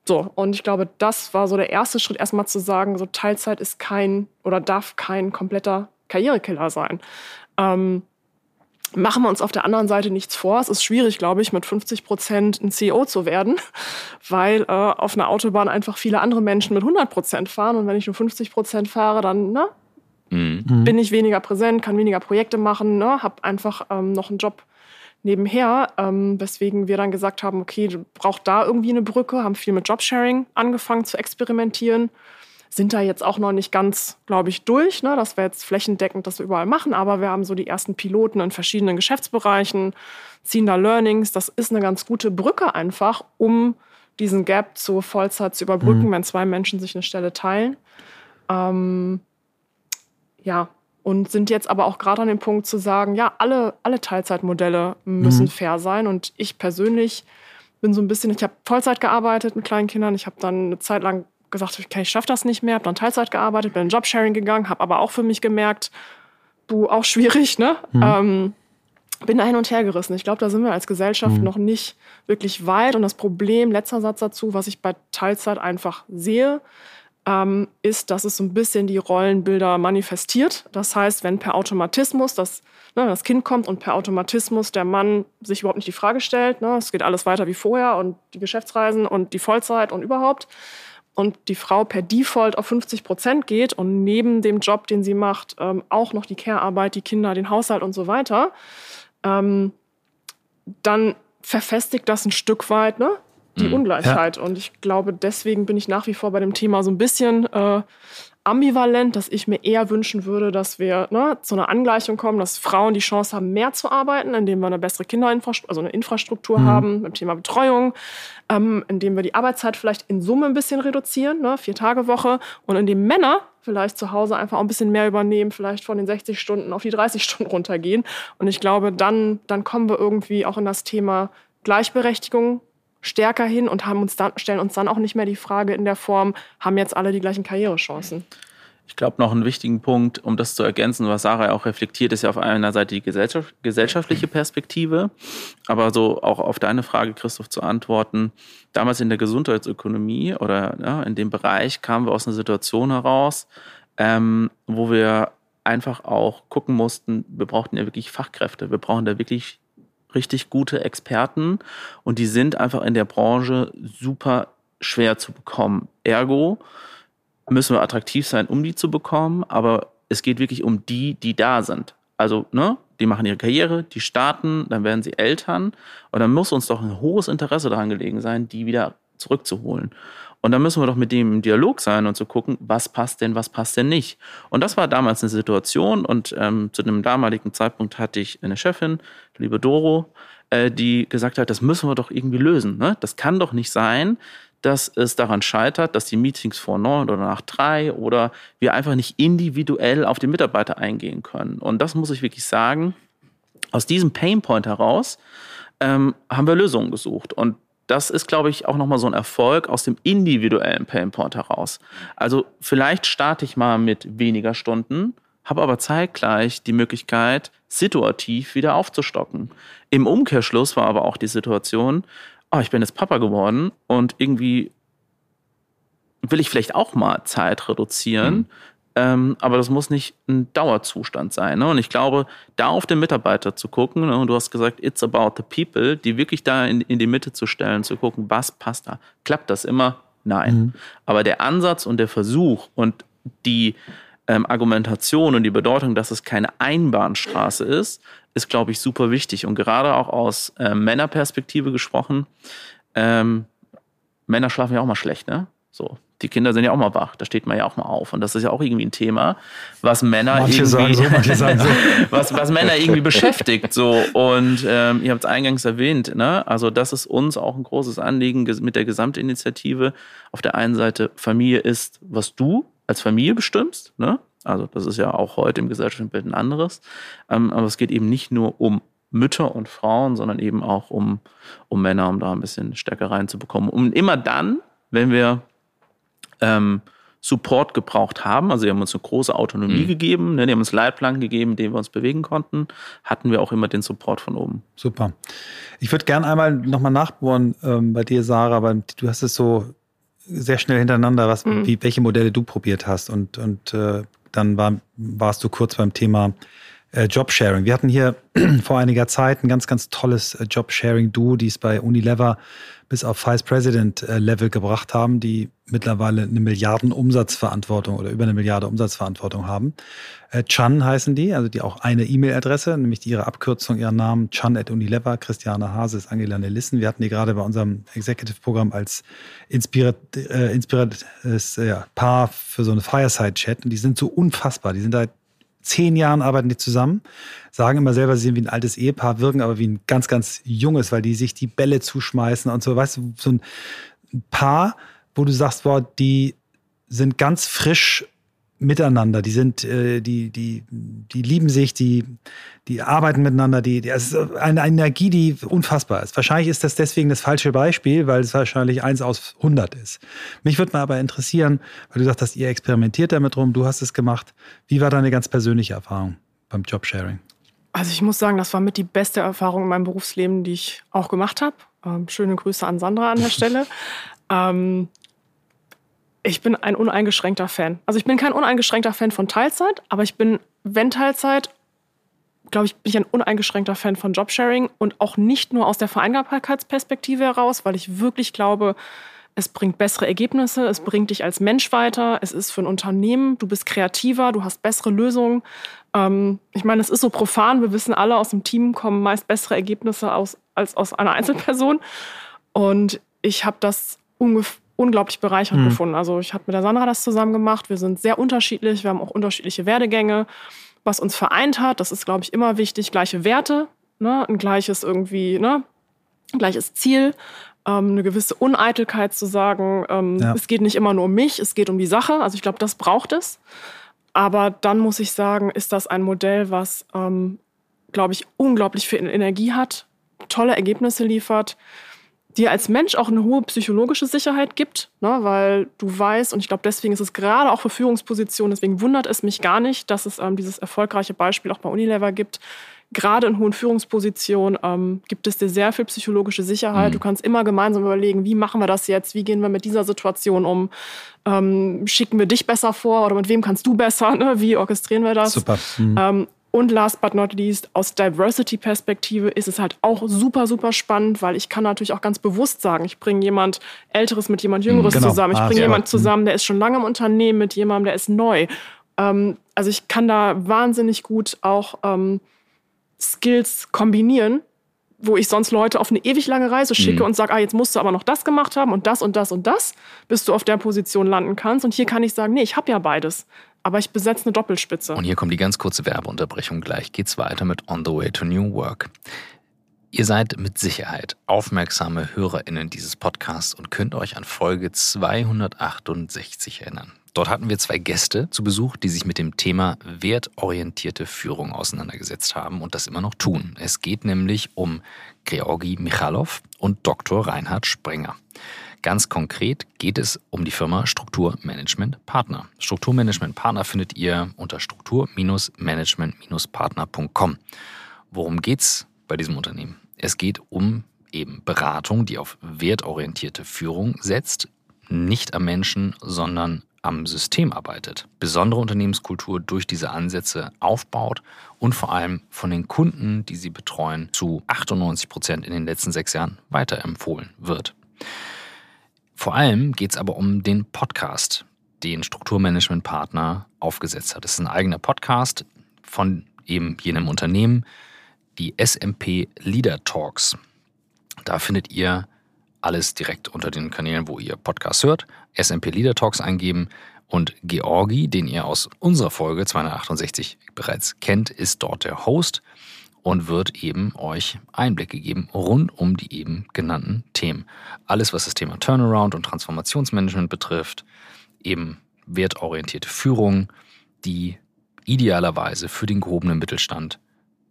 so, und ich glaube, das war so der erste Schritt, erstmal zu sagen, so Teilzeit ist kein oder darf kein kompletter Karrierekiller sein. Ähm, machen wir uns auf der anderen Seite nichts vor. Es ist schwierig, glaube ich, mit 50 Prozent ein CEO zu werden, weil äh, auf einer Autobahn einfach viele andere Menschen mit 100 Prozent fahren. Und wenn ich nur 50 Prozent fahre, dann ne, mhm. bin ich weniger präsent, kann weniger Projekte machen, ne, habe einfach ähm, noch einen Job nebenher, ähm, weswegen wir dann gesagt haben, okay, braucht da irgendwie eine Brücke, haben viel mit Jobsharing angefangen zu experimentieren, sind da jetzt auch noch nicht ganz, glaube ich, durch, ne, dass wir jetzt flächendeckend das überall machen, aber wir haben so die ersten Piloten in verschiedenen Geschäftsbereichen, ziehen da Learnings, das ist eine ganz gute Brücke einfach, um diesen Gap zur Vollzeit zu überbrücken, mhm. wenn zwei Menschen sich eine Stelle teilen. Ähm, ja, und sind jetzt aber auch gerade an dem Punkt zu sagen, ja, alle, alle Teilzeitmodelle müssen mhm. fair sein. Und ich persönlich bin so ein bisschen, ich habe Vollzeit gearbeitet mit kleinen Kindern. Ich habe dann eine Zeit lang gesagt, okay, ich schaffe das nicht mehr, habe dann Teilzeit gearbeitet, bin in Jobsharing gegangen, habe aber auch für mich gemerkt, du, auch schwierig, ne? Mhm. Ähm, bin da hin und her gerissen. Ich glaube, da sind wir als Gesellschaft mhm. noch nicht wirklich weit. Und das Problem, letzter Satz dazu, was ich bei Teilzeit einfach sehe, ähm, ist, dass es so ein bisschen die Rollenbilder manifestiert. Das heißt, wenn per Automatismus das, ne, das Kind kommt und per Automatismus der Mann sich überhaupt nicht die Frage stellt, ne, es geht alles weiter wie vorher und die Geschäftsreisen und die Vollzeit und überhaupt, und die Frau per Default auf 50 Prozent geht und neben dem Job, den sie macht, ähm, auch noch die Care-Arbeit, die Kinder, den Haushalt und so weiter, ähm, dann verfestigt das ein Stück weit ne, die mhm. Ungleichheit. Ja. Und ich glaube, deswegen bin ich nach wie vor bei dem Thema so ein bisschen äh, ambivalent, dass ich mir eher wünschen würde, dass wir ne, zu einer Angleichung kommen, dass Frauen die Chance haben, mehr zu arbeiten, indem wir eine bessere Kinderinfrastruktur, also eine Infrastruktur mhm. haben beim Thema Betreuung, ähm, indem wir die Arbeitszeit vielleicht in Summe ein bisschen reduzieren, ne, vier Tage Woche, und indem Männer vielleicht zu Hause einfach auch ein bisschen mehr übernehmen, vielleicht von den 60 Stunden auf die 30 Stunden runtergehen. Und ich glaube, dann, dann kommen wir irgendwie auch in das Thema Gleichberechtigung stärker hin und haben uns dann, stellen uns dann auch nicht mehr die Frage in der Form, haben jetzt alle die gleichen Karrierechancen. Ich glaube, noch einen wichtigen Punkt, um das zu ergänzen, was Sarah auch reflektiert, ist ja auf einer Seite die gesellschaft, gesellschaftliche Perspektive, aber so auch auf deine Frage, Christoph, zu antworten. Damals in der Gesundheitsökonomie oder ja, in dem Bereich kamen wir aus einer Situation heraus, ähm, wo wir einfach auch gucken mussten, wir brauchten ja wirklich Fachkräfte, wir brauchen da wirklich richtig gute Experten und die sind einfach in der Branche super schwer zu bekommen. Ergo müssen wir attraktiv sein, um die zu bekommen, aber es geht wirklich um die, die da sind. Also, ne, die machen ihre Karriere, die starten, dann werden sie Eltern und dann muss uns doch ein hohes Interesse daran gelegen sein, die wieder zurückzuholen. Und dann müssen wir doch mit dem im Dialog sein und zu so gucken, was passt denn, was passt denn nicht. Und das war damals eine Situation und ähm, zu einem damaligen Zeitpunkt hatte ich eine Chefin, liebe Doro, äh, die gesagt hat, das müssen wir doch irgendwie lösen. Ne? Das kann doch nicht sein, dass es daran scheitert, dass die Meetings vor neun oder nach drei oder wir einfach nicht individuell auf die Mitarbeiter eingehen können. Und das muss ich wirklich sagen. Aus diesem Painpoint heraus ähm, haben wir Lösungen gesucht. Und das ist, glaube ich, auch nochmal so ein Erfolg aus dem individuellen Painpoint heraus. Also vielleicht starte ich mal mit weniger Stunden, habe aber zeitgleich die Möglichkeit, situativ wieder aufzustocken. Im Umkehrschluss war aber auch die Situation, oh, ich bin jetzt Papa geworden und irgendwie will ich vielleicht auch mal Zeit reduzieren. Mhm. Ähm, aber das muss nicht ein Dauerzustand sein. Ne? Und ich glaube, da auf den Mitarbeiter zu gucken, ne? und du hast gesagt, it's about the people, die wirklich da in, in die Mitte zu stellen, zu gucken, was passt da. Klappt das immer? Nein. Mhm. Aber der Ansatz und der Versuch und die ähm, Argumentation und die Bedeutung, dass es keine Einbahnstraße ist, ist, glaube ich, super wichtig. Und gerade auch aus äh, Männerperspektive gesprochen, ähm, Männer schlafen ja auch mal schlecht, ne? So. Die Kinder sind ja auch mal wach, da steht man ja auch mal auf. Und das ist ja auch irgendwie ein Thema, was Männer manche irgendwie, so, manche sagen so. was, was Männer irgendwie beschäftigt. So. Und ähm, ihr habt es eingangs erwähnt, ne? Also, das ist uns auch ein großes Anliegen mit der Gesamtinitiative. Auf der einen Seite, Familie ist, was du als Familie bestimmst, ne? Also das ist ja auch heute im gesellschaftlichen Bild ein anderes. Ähm, aber es geht eben nicht nur um Mütter und Frauen, sondern eben auch um, um Männer, um da ein bisschen stärker reinzubekommen. Und immer dann, wenn wir ähm, Support gebraucht haben, also die haben uns eine große Autonomie mhm. gegeben, ne, die haben uns Leitplanken gegeben, in denen wir uns bewegen konnten, hatten wir auch immer den Support von oben. Super. Ich würde gerne einmal nochmal nachbohren ähm, bei dir, Sarah, weil du hast es so sehr schnell hintereinander, was, mhm. wie, welche Modelle du probiert hast und, und äh, dann war, warst du kurz beim Thema äh, Jobsharing. Wir hatten hier vor einiger Zeit ein ganz, ganz tolles äh, Jobsharing-Duo, die es bei Unilever bis auf Vice President äh, Level gebracht haben, die mittlerweile eine Milliarden Umsatzverantwortung oder über eine Milliarde Umsatzverantwortung haben. Äh, Chan heißen die, also die auch eine E-Mail-Adresse, nämlich ihre Abkürzung, ihren Namen Chan at Unilever, Christiane Hase ist Angela Nelissen. Wir hatten die gerade bei unserem Executive-Programm als inspiriert, äh, inspiriertes äh, Paar für so eine Fireside-Chat und die sind so unfassbar. Die sind da zehn Jahren arbeiten die zusammen, sagen immer selber, sie sind wie ein altes Ehepaar, wirken aber wie ein ganz, ganz junges, weil die sich die Bälle zuschmeißen und so. Weißt du, so ein Paar, wo du sagst, boah, die sind ganz frisch miteinander, die sind, äh, die, die, die lieben sich, die, die arbeiten miteinander, die, die es ist eine, eine Energie, die unfassbar ist. Wahrscheinlich ist das deswegen das falsche Beispiel, weil es wahrscheinlich eins aus 100 ist. Mich würde mal aber interessieren, weil du sagst, ihr experimentiert damit rum, du hast es gemacht. Wie war deine ganz persönliche Erfahrung beim Jobsharing? Also ich muss sagen, das war mit die beste Erfahrung in meinem Berufsleben, die ich auch gemacht habe. Ähm, schöne Grüße an Sandra an der Stelle. ähm, ich bin ein uneingeschränkter Fan. Also ich bin kein uneingeschränkter Fan von Teilzeit, aber ich bin, wenn Teilzeit, glaube ich, bin ich ein uneingeschränkter Fan von Jobsharing und auch nicht nur aus der Vereinbarkeitsperspektive heraus, weil ich wirklich glaube, es bringt bessere Ergebnisse, es bringt dich als Mensch weiter, es ist für ein Unternehmen, du bist kreativer, du hast bessere Lösungen. Ähm, ich meine, es ist so profan, wir wissen alle, aus dem Team kommen meist bessere Ergebnisse aus, als aus einer Einzelperson. Und ich habe das ungefähr unglaublich bereichernd mhm. gefunden. Also ich habe mit der Sandra das zusammen gemacht. Wir sind sehr unterschiedlich. Wir haben auch unterschiedliche Werdegänge. Was uns vereint hat, das ist, glaube ich, immer wichtig, gleiche Werte, ne? ein gleiches irgendwie, ne? gleiches Ziel, ähm, eine gewisse Uneitelkeit zu sagen, ähm, ja. es geht nicht immer nur um mich, es geht um die Sache. Also ich glaube, das braucht es. Aber dann muss ich sagen, ist das ein Modell, was, ähm, glaube ich, unglaublich viel Energie hat, tolle Ergebnisse liefert dir als Mensch auch eine hohe psychologische Sicherheit gibt, ne, weil du weißt, und ich glaube, deswegen ist es gerade auch für Führungspositionen, deswegen wundert es mich gar nicht, dass es ähm, dieses erfolgreiche Beispiel auch bei Unilever gibt. Gerade in hohen Führungspositionen ähm, gibt es dir sehr viel psychologische Sicherheit. Mhm. Du kannst immer gemeinsam überlegen, wie machen wir das jetzt, wie gehen wir mit dieser Situation um, ähm, schicken wir dich besser vor oder mit wem kannst du besser, ne? wie orchestrieren wir das? Super. Mhm. Und last but not least, aus Diversity-Perspektive ist es halt auch super, super spannend, weil ich kann natürlich auch ganz bewusst sagen, ich bringe jemand Älteres mit jemand Jüngeres genau. zusammen. Ich ah, bringe ah, jemand zusammen, der ist schon lange im Unternehmen, mit jemandem, der ist neu. Ähm, also ich kann da wahnsinnig gut auch ähm, Skills kombinieren, wo ich sonst Leute auf eine ewig lange Reise schicke mhm. und sage, ah, jetzt musst du aber noch das gemacht haben und das und das und das, bis du auf der Position landen kannst. Und hier kann ich sagen, nee, ich habe ja beides aber ich besetze eine Doppelspitze. Und hier kommt die ganz kurze Werbeunterbrechung. Gleich geht's weiter mit On the Way to New Work. Ihr seid mit Sicherheit aufmerksame HörerInnen dieses Podcasts und könnt euch an Folge 268 erinnern. Dort hatten wir zwei Gäste zu Besuch, die sich mit dem Thema wertorientierte Führung auseinandergesetzt haben und das immer noch tun. Es geht nämlich um Georgi Michalov und Dr. Reinhard Sprenger. Ganz konkret geht es um die Firma Strukturmanagement Partner. Strukturmanagement Partner findet ihr unter struktur-management-partner.com. Worum geht's bei diesem Unternehmen? Es geht um eben Beratung, die auf wertorientierte Führung setzt, nicht am Menschen, sondern am System arbeitet, besondere Unternehmenskultur durch diese Ansätze aufbaut und vor allem von den Kunden, die sie betreuen, zu 98 Prozent in den letzten sechs Jahren weiterempfohlen wird. Vor allem geht es aber um den Podcast, den Strukturmanagement Partner aufgesetzt hat. Es ist ein eigener Podcast von eben jenem Unternehmen, die SMP Leader Talks. Da findet ihr alles direkt unter den Kanälen, wo ihr Podcast hört. SMP Leader Talks eingeben und Georgi, den ihr aus unserer Folge 268 bereits kennt, ist dort der Host und wird eben euch Einblicke geben rund um die eben genannten Themen. Alles, was das Thema Turnaround und Transformationsmanagement betrifft, eben wertorientierte Führung, die idealerweise für den gehobenen Mittelstand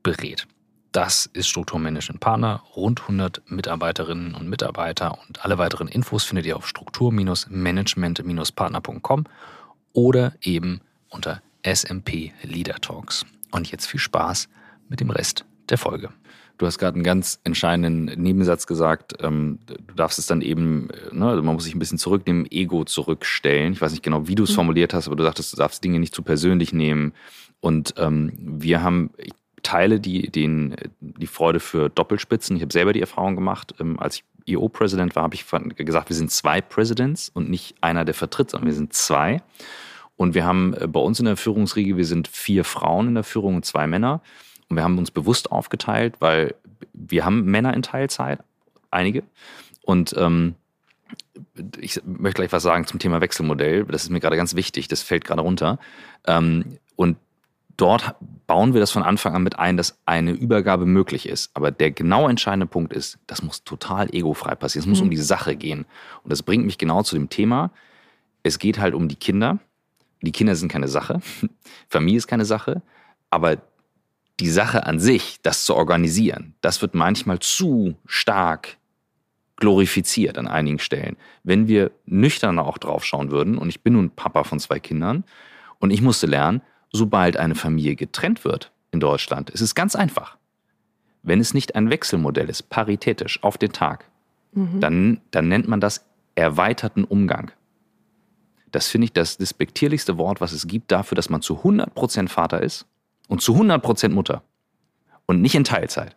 berät. Das ist Strukturmanagement Partner, rund 100 Mitarbeiterinnen und Mitarbeiter und alle weiteren Infos findet ihr auf struktur-management-partner.com oder eben unter SMP Leader Talks. Und jetzt viel Spaß mit dem Rest der Folge. Du hast gerade einen ganz entscheidenden Nebensatz gesagt. Ähm, du darfst es dann eben, äh, ne, also man muss sich ein bisschen zurücknehmen, Ego zurückstellen. Ich weiß nicht genau, wie du es mhm. formuliert hast, aber du sagtest, du darfst Dinge nicht zu persönlich nehmen. Und ähm, wir haben, ich teile die, den, die Freude für Doppelspitzen. Ich habe selber die Erfahrung gemacht, ähm, als ich EO-Präsident war, habe ich gesagt, wir sind zwei Presidents und nicht einer, der vertritt, sondern wir sind zwei. Und wir haben äh, bei uns in der Führungsriege, wir sind vier Frauen in der Führung und zwei Männer. Und wir haben uns bewusst aufgeteilt, weil wir haben Männer in Teilzeit, einige. Und ähm, ich möchte gleich was sagen zum Thema Wechselmodell. Das ist mir gerade ganz wichtig, das fällt gerade runter. Ähm, und dort bauen wir das von Anfang an mit ein, dass eine Übergabe möglich ist. Aber der genau entscheidende Punkt ist, das muss total egofrei passieren. Es muss mhm. um die Sache gehen. Und das bringt mich genau zu dem Thema. Es geht halt um die Kinder. Die Kinder sind keine Sache. Familie ist keine Sache. Aber die Sache an sich, das zu organisieren, das wird manchmal zu stark glorifiziert an einigen Stellen. Wenn wir nüchterner auch drauf schauen würden, und ich bin nun Papa von zwei Kindern, und ich musste lernen, sobald eine Familie getrennt wird in Deutschland, ist es ganz einfach. Wenn es nicht ein Wechselmodell ist, paritätisch auf den Tag, mhm. dann, dann nennt man das erweiterten Umgang. Das finde ich das despektierlichste Wort, was es gibt dafür, dass man zu 100% Vater ist und zu 100% Mutter. Und nicht in Teilzeit.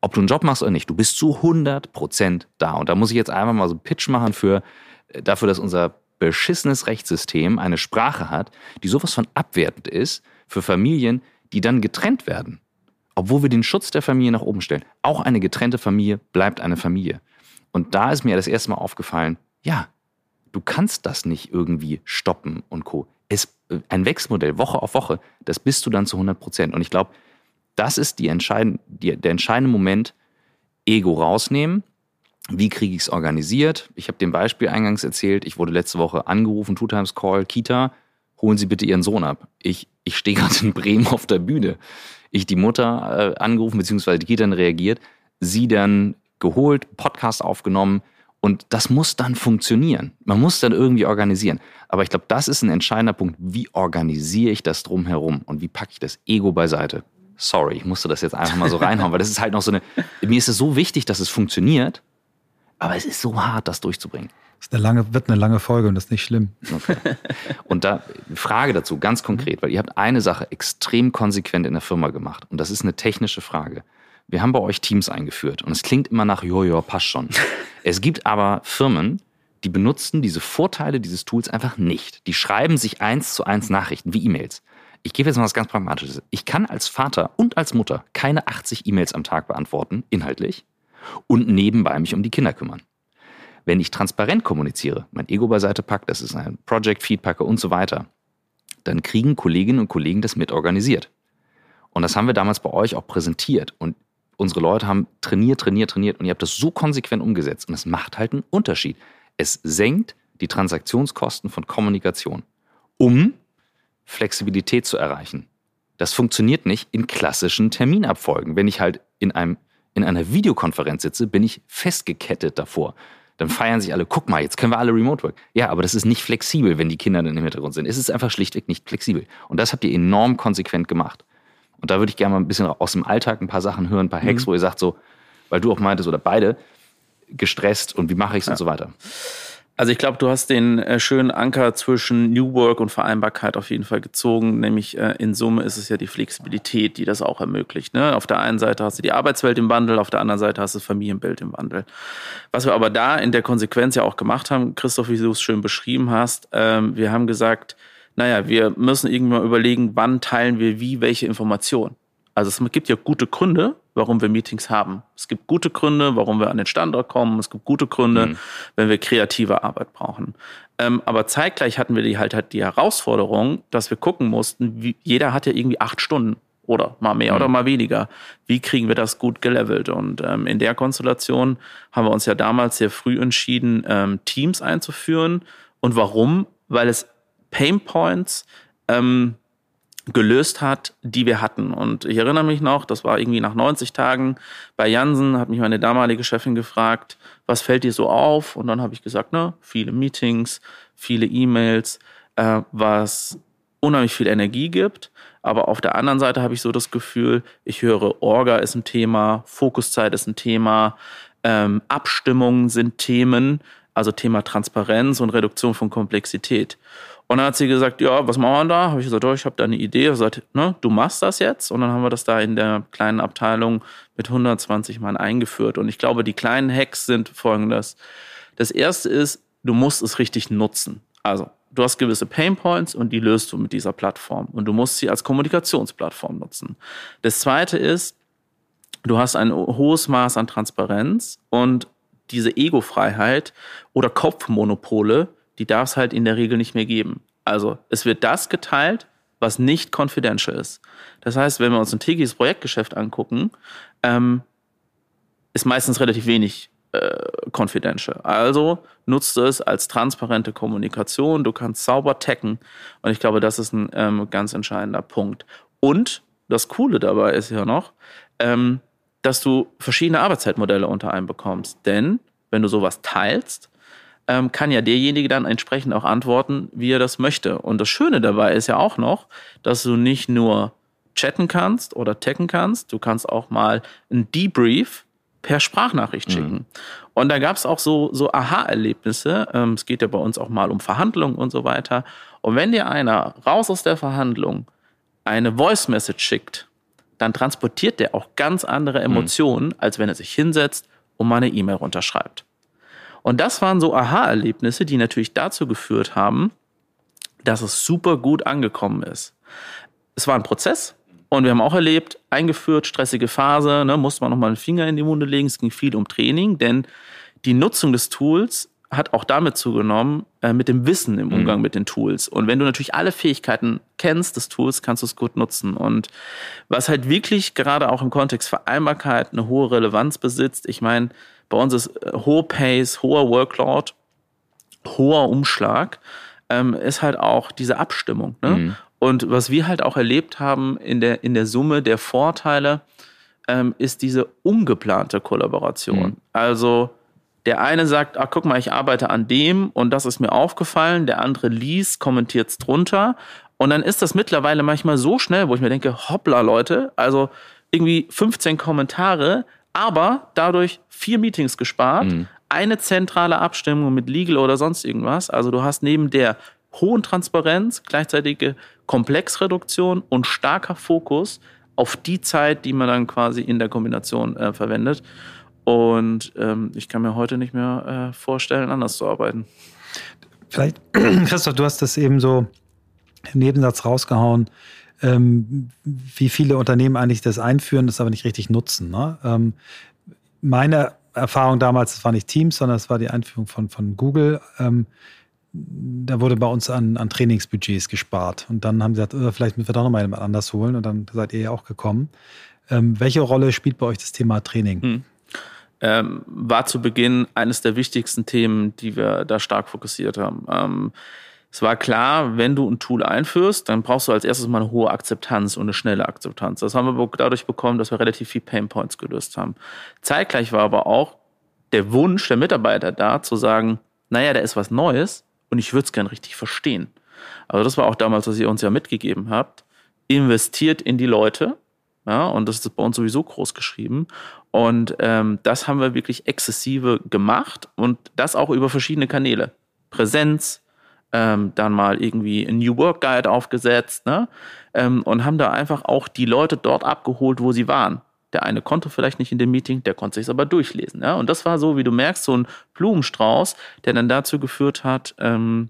Ob du einen Job machst oder nicht, du bist zu 100% da. Und da muss ich jetzt einfach mal so einen Pitch machen für, äh, dafür, dass unser beschissenes Rechtssystem eine Sprache hat, die sowas von abwertend ist für Familien, die dann getrennt werden. Obwohl wir den Schutz der Familie nach oben stellen. Auch eine getrennte Familie bleibt eine Familie. Und da ist mir das erste Mal aufgefallen, ja, du kannst das nicht irgendwie stoppen und co. Es, ein Wechselmodell Woche auf Woche, das bist du dann zu 100 Prozent. Und ich glaube, das ist die entscheidend, die, der entscheidende Moment, Ego rausnehmen wie kriege ich es organisiert? Ich habe dem Beispiel eingangs erzählt, ich wurde letzte Woche angerufen, Two Times Call, Kita, holen Sie bitte Ihren Sohn ab. Ich, ich stehe gerade in Bremen auf der Bühne. Ich die Mutter äh, angerufen, beziehungsweise die Kita dann reagiert, sie dann geholt, Podcast aufgenommen und das muss dann funktionieren. Man muss dann irgendwie organisieren. Aber ich glaube, das ist ein entscheidender Punkt. Wie organisiere ich das drumherum und wie packe ich das Ego beiseite? Sorry, ich musste das jetzt einfach mal so reinhauen, weil das ist halt noch so eine, mir ist es so wichtig, dass es funktioniert, aber es ist so hart, das durchzubringen. Das ist eine lange, wird eine lange Folge und das ist nicht schlimm. Okay. Und da Frage dazu, ganz konkret, weil ihr habt eine Sache extrem konsequent in der Firma gemacht und das ist eine technische Frage. Wir haben bei euch Teams eingeführt und es klingt immer nach Jojo, passt schon. es gibt aber Firmen, die benutzen diese Vorteile dieses Tools einfach nicht. Die schreiben sich eins zu eins Nachrichten wie E-Mails. Ich gebe jetzt mal was ganz Pragmatisches. Ich kann als Vater und als Mutter keine 80 E-Mails am Tag beantworten, inhaltlich und nebenbei mich um die Kinder kümmern. Wenn ich transparent kommuniziere, mein Ego beiseite packe, das ist ein Project Feed packe und so weiter, dann kriegen Kolleginnen und Kollegen das mit organisiert. Und das haben wir damals bei euch auch präsentiert. Und unsere Leute haben trainiert, trainiert, trainiert und ihr habt das so konsequent umgesetzt und es macht halt einen Unterschied. Es senkt die Transaktionskosten von Kommunikation, um Flexibilität zu erreichen. Das funktioniert nicht in klassischen Terminabfolgen. Wenn ich halt in, einem, in einer Videokonferenz sitze, bin ich festgekettet davor. Dann feiern sich alle, guck mal, jetzt können wir alle Remote Work. Ja, aber das ist nicht flexibel, wenn die Kinder dann im Hintergrund sind. Es ist einfach schlichtweg nicht flexibel. Und das habt ihr enorm konsequent gemacht. Und da würde ich gerne mal ein bisschen aus dem Alltag ein paar Sachen hören, ein paar Hacks, mhm. wo ihr sagt so, weil du auch meintest, oder beide, gestresst und wie mache ich es ja. und so weiter. Also ich glaube, du hast den äh, schönen Anker zwischen New Work und Vereinbarkeit auf jeden Fall gezogen. Nämlich äh, in Summe ist es ja die Flexibilität, die das auch ermöglicht. Ne? Auf der einen Seite hast du die Arbeitswelt im Wandel, auf der anderen Seite hast du das Familienbild im Wandel. Was wir aber da in der Konsequenz ja auch gemacht haben, Christoph, wie du es schön beschrieben hast, ähm, wir haben gesagt, naja, wir müssen irgendwann mal überlegen, wann teilen wir wie welche Informationen. Also es gibt ja gute Gründe, warum wir Meetings haben. Es gibt gute Gründe, warum wir an den Standort kommen. Es gibt gute Gründe, mhm. wenn wir kreative Arbeit brauchen. Ähm, aber zeitgleich hatten wir die halt, halt die Herausforderung, dass wir gucken mussten, wie, jeder hat ja irgendwie acht Stunden oder mal mehr mhm. oder mal weniger. Wie kriegen wir das gut gelevelt? Und ähm, in der Konstellation haben wir uns ja damals sehr früh entschieden, ähm, Teams einzuführen. Und warum? Weil es Pain Points ähm, gelöst hat, die wir hatten. Und ich erinnere mich noch, das war irgendwie nach 90 Tagen bei Jansen, hat mich meine damalige Chefin gefragt, was fällt dir so auf? Und dann habe ich gesagt, ne, viele Meetings, viele E-Mails, äh, was unheimlich viel Energie gibt. Aber auf der anderen Seite habe ich so das Gefühl, ich höre, Orga ist ein Thema, Fokuszeit ist ein Thema, ähm, Abstimmungen sind Themen, also Thema Transparenz und Reduktion von Komplexität. Und dann hat sie gesagt, ja, was machen wir da? Habe ich gesagt, oh, ich habe da eine Idee. Er sagt, ne, du machst das jetzt. Und dann haben wir das da in der kleinen Abteilung mit 120 Mann eingeführt. Und ich glaube, die kleinen Hacks sind folgendes. Das erste ist, du musst es richtig nutzen. Also, du hast gewisse Pain Points und die löst du mit dieser Plattform. Und du musst sie als Kommunikationsplattform nutzen. Das zweite ist, du hast ein hohes Maß an Transparenz und diese Ego-Freiheit oder Kopfmonopole, die darf es halt in der Regel nicht mehr geben. Also es wird das geteilt, was nicht confidential ist. Das heißt, wenn wir uns ein tägliches Projektgeschäft angucken, ähm, ist meistens relativ wenig äh, confidential. Also nutzt es als transparente Kommunikation. Du kannst sauber taggen. Und ich glaube, das ist ein ähm, ganz entscheidender Punkt. Und das Coole dabei ist ja noch, ähm, dass du verschiedene Arbeitszeitmodelle unter einem bekommst. Denn wenn du sowas teilst, ähm, kann ja derjenige dann entsprechend auch antworten, wie er das möchte. Und das Schöne dabei ist ja auch noch, dass du nicht nur chatten kannst oder taggen kannst, du kannst auch mal ein Debrief per Sprachnachricht mhm. schicken. Und da gab es auch so, so Aha-Erlebnisse. Ähm, es geht ja bei uns auch mal um Verhandlungen und so weiter. Und wenn dir einer raus aus der Verhandlung eine Voice-Message schickt, dann transportiert der auch ganz andere mhm. Emotionen, mhm. als wenn er sich hinsetzt und mal eine E-Mail runterschreibt. Und das waren so Aha-Erlebnisse, die natürlich dazu geführt haben, dass es super gut angekommen ist. Es war ein Prozess und wir haben auch erlebt, eingeführt, stressige Phase, ne, musste man nochmal einen Finger in die Wunde legen. Es ging viel um Training, denn die Nutzung des Tools hat auch damit zugenommen, äh, mit dem Wissen im Umgang mhm. mit den Tools. Und wenn du natürlich alle Fähigkeiten kennst des Tools, kannst du es gut nutzen. Und was halt wirklich gerade auch im Kontext Vereinbarkeit eine hohe Relevanz besitzt, ich meine, bei uns ist äh, hohe Pace, hoher Workload, hoher Umschlag, ähm, ist halt auch diese Abstimmung. Ne? Mhm. Und was wir halt auch erlebt haben in der, in der Summe der Vorteile, ähm, ist diese ungeplante Kollaboration. Mhm. Also der eine sagt, ach guck mal, ich arbeite an dem und das ist mir aufgefallen. Der andere liest, kommentiert es drunter. Und dann ist das mittlerweile manchmal so schnell, wo ich mir denke, hoppla Leute, also irgendwie 15 Kommentare, aber dadurch vier Meetings gespart, mhm. eine zentrale Abstimmung mit Legal oder sonst irgendwas. Also du hast neben der hohen Transparenz gleichzeitige Komplexreduktion und starker Fokus auf die Zeit, die man dann quasi in der Kombination äh, verwendet. Und ähm, ich kann mir heute nicht mehr äh, vorstellen, anders zu arbeiten. Vielleicht, Christoph, du hast das eben so im Nebensatz rausgehauen ähm, wie viele Unternehmen eigentlich das einführen, das aber nicht richtig nutzen. Ne? Ähm, meine Erfahrung damals, das war nicht Teams, sondern das war die Einführung von, von Google. Ähm, da wurde bei uns an, an Trainingsbudgets gespart. Und dann haben sie gesagt, oh, vielleicht müssen wir doch nochmal jemand anders holen. Und dann seid ihr ja auch gekommen. Ähm, welche Rolle spielt bei euch das Thema Training? Hm. Ähm, war zu Beginn eines der wichtigsten Themen, die wir da stark fokussiert haben. Ähm, es war klar, wenn du ein Tool einführst, dann brauchst du als erstes mal eine hohe Akzeptanz und eine schnelle Akzeptanz. Das haben wir dadurch bekommen, dass wir relativ viel Painpoints gelöst haben. Zeitgleich war aber auch der Wunsch der Mitarbeiter da, zu sagen, naja, da ist was Neues und ich würde es gern richtig verstehen. Also das war auch damals, was ihr uns ja mitgegeben habt. Investiert in die Leute. Ja, und das ist bei uns sowieso groß geschrieben. Und ähm, das haben wir wirklich exzessive gemacht und das auch über verschiedene Kanäle. Präsenz, ähm, dann mal irgendwie ein New Work Guide aufgesetzt ne? Ähm, und haben da einfach auch die Leute dort abgeholt, wo sie waren. Der eine konnte vielleicht nicht in dem Meeting, der konnte sich aber durchlesen. Ja? Und das war so, wie du merkst, so ein Blumenstrauß, der dann dazu geführt hat, ähm,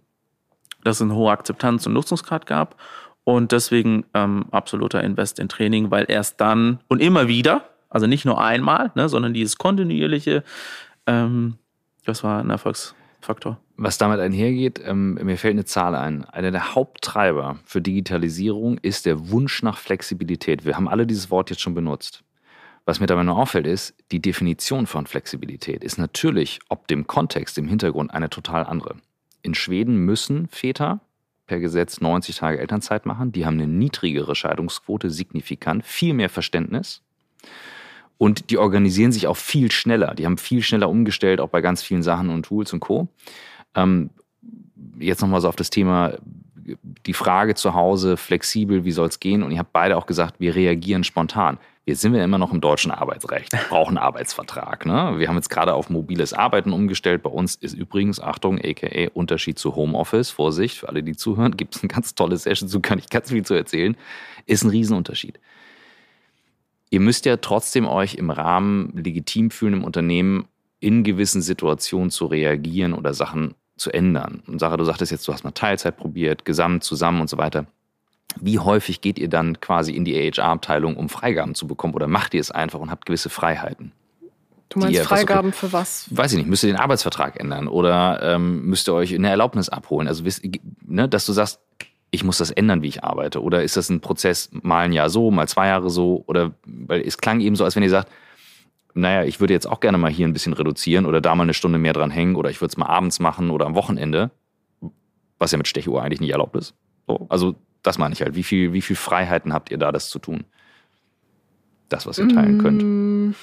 dass es eine hohe Akzeptanz und Nutzungsgrad gab. Und deswegen ähm, absoluter Invest in Training, weil erst dann und immer wieder, also nicht nur einmal, ne, sondern dieses kontinuierliche, ähm, das war ein Erfolgs Faktor. Was damit einhergeht, ähm, mir fällt eine Zahl ein. Einer der Haupttreiber für Digitalisierung ist der Wunsch nach Flexibilität. Wir haben alle dieses Wort jetzt schon benutzt. Was mir dabei nur auffällt, ist, die Definition von Flexibilität ist natürlich, ob dem Kontext, im Hintergrund, eine total andere. In Schweden müssen Väter per Gesetz 90 Tage Elternzeit machen. Die haben eine niedrigere Scheidungsquote, signifikant, viel mehr Verständnis. Und die organisieren sich auch viel schneller. Die haben viel schneller umgestellt, auch bei ganz vielen Sachen und Tools und Co. Ähm, jetzt nochmal so auf das Thema, die Frage zu Hause, flexibel, wie soll es gehen? Und ihr habt beide auch gesagt, wir reagieren spontan. Jetzt sind wir immer noch im deutschen Arbeitsrecht, brauchen einen Arbeitsvertrag. Ne? Wir haben jetzt gerade auf mobiles Arbeiten umgestellt. Bei uns ist übrigens, Achtung, aka Unterschied zu Homeoffice, Vorsicht, für alle, die zuhören, gibt es ein ganz tolles Session, zu kann ich ganz viel zu erzählen, ist ein Riesenunterschied ihr müsst ja trotzdem euch im Rahmen legitim fühlen im Unternehmen in gewissen Situationen zu reagieren oder Sachen zu ändern. Und Sarah, du sagtest jetzt, du hast mal Teilzeit probiert, gesamt, zusammen und so weiter. Wie häufig geht ihr dann quasi in die HR-Abteilung, um Freigaben zu bekommen oder macht ihr es einfach und habt gewisse Freiheiten? Du meinst Freigaben okay, für was? Weiß ich nicht. Müsst ihr den Arbeitsvertrag ändern oder ähm, müsst ihr euch eine Erlaubnis abholen? Also, ne, dass du sagst, ich muss das ändern, wie ich arbeite? Oder ist das ein Prozess, mal ein Jahr so, mal zwei Jahre so? Oder weil es klang eben so, als wenn ihr sagt, naja, ich würde jetzt auch gerne mal hier ein bisschen reduzieren oder da mal eine Stunde mehr dran hängen oder ich würde es mal abends machen oder am Wochenende, was ja mit Stechuhr eigentlich nicht erlaubt ist. So, also das meine ich halt. Wie viel, wie viel Freiheiten habt ihr da, das zu tun? Das, was ihr teilen könnt. Mm,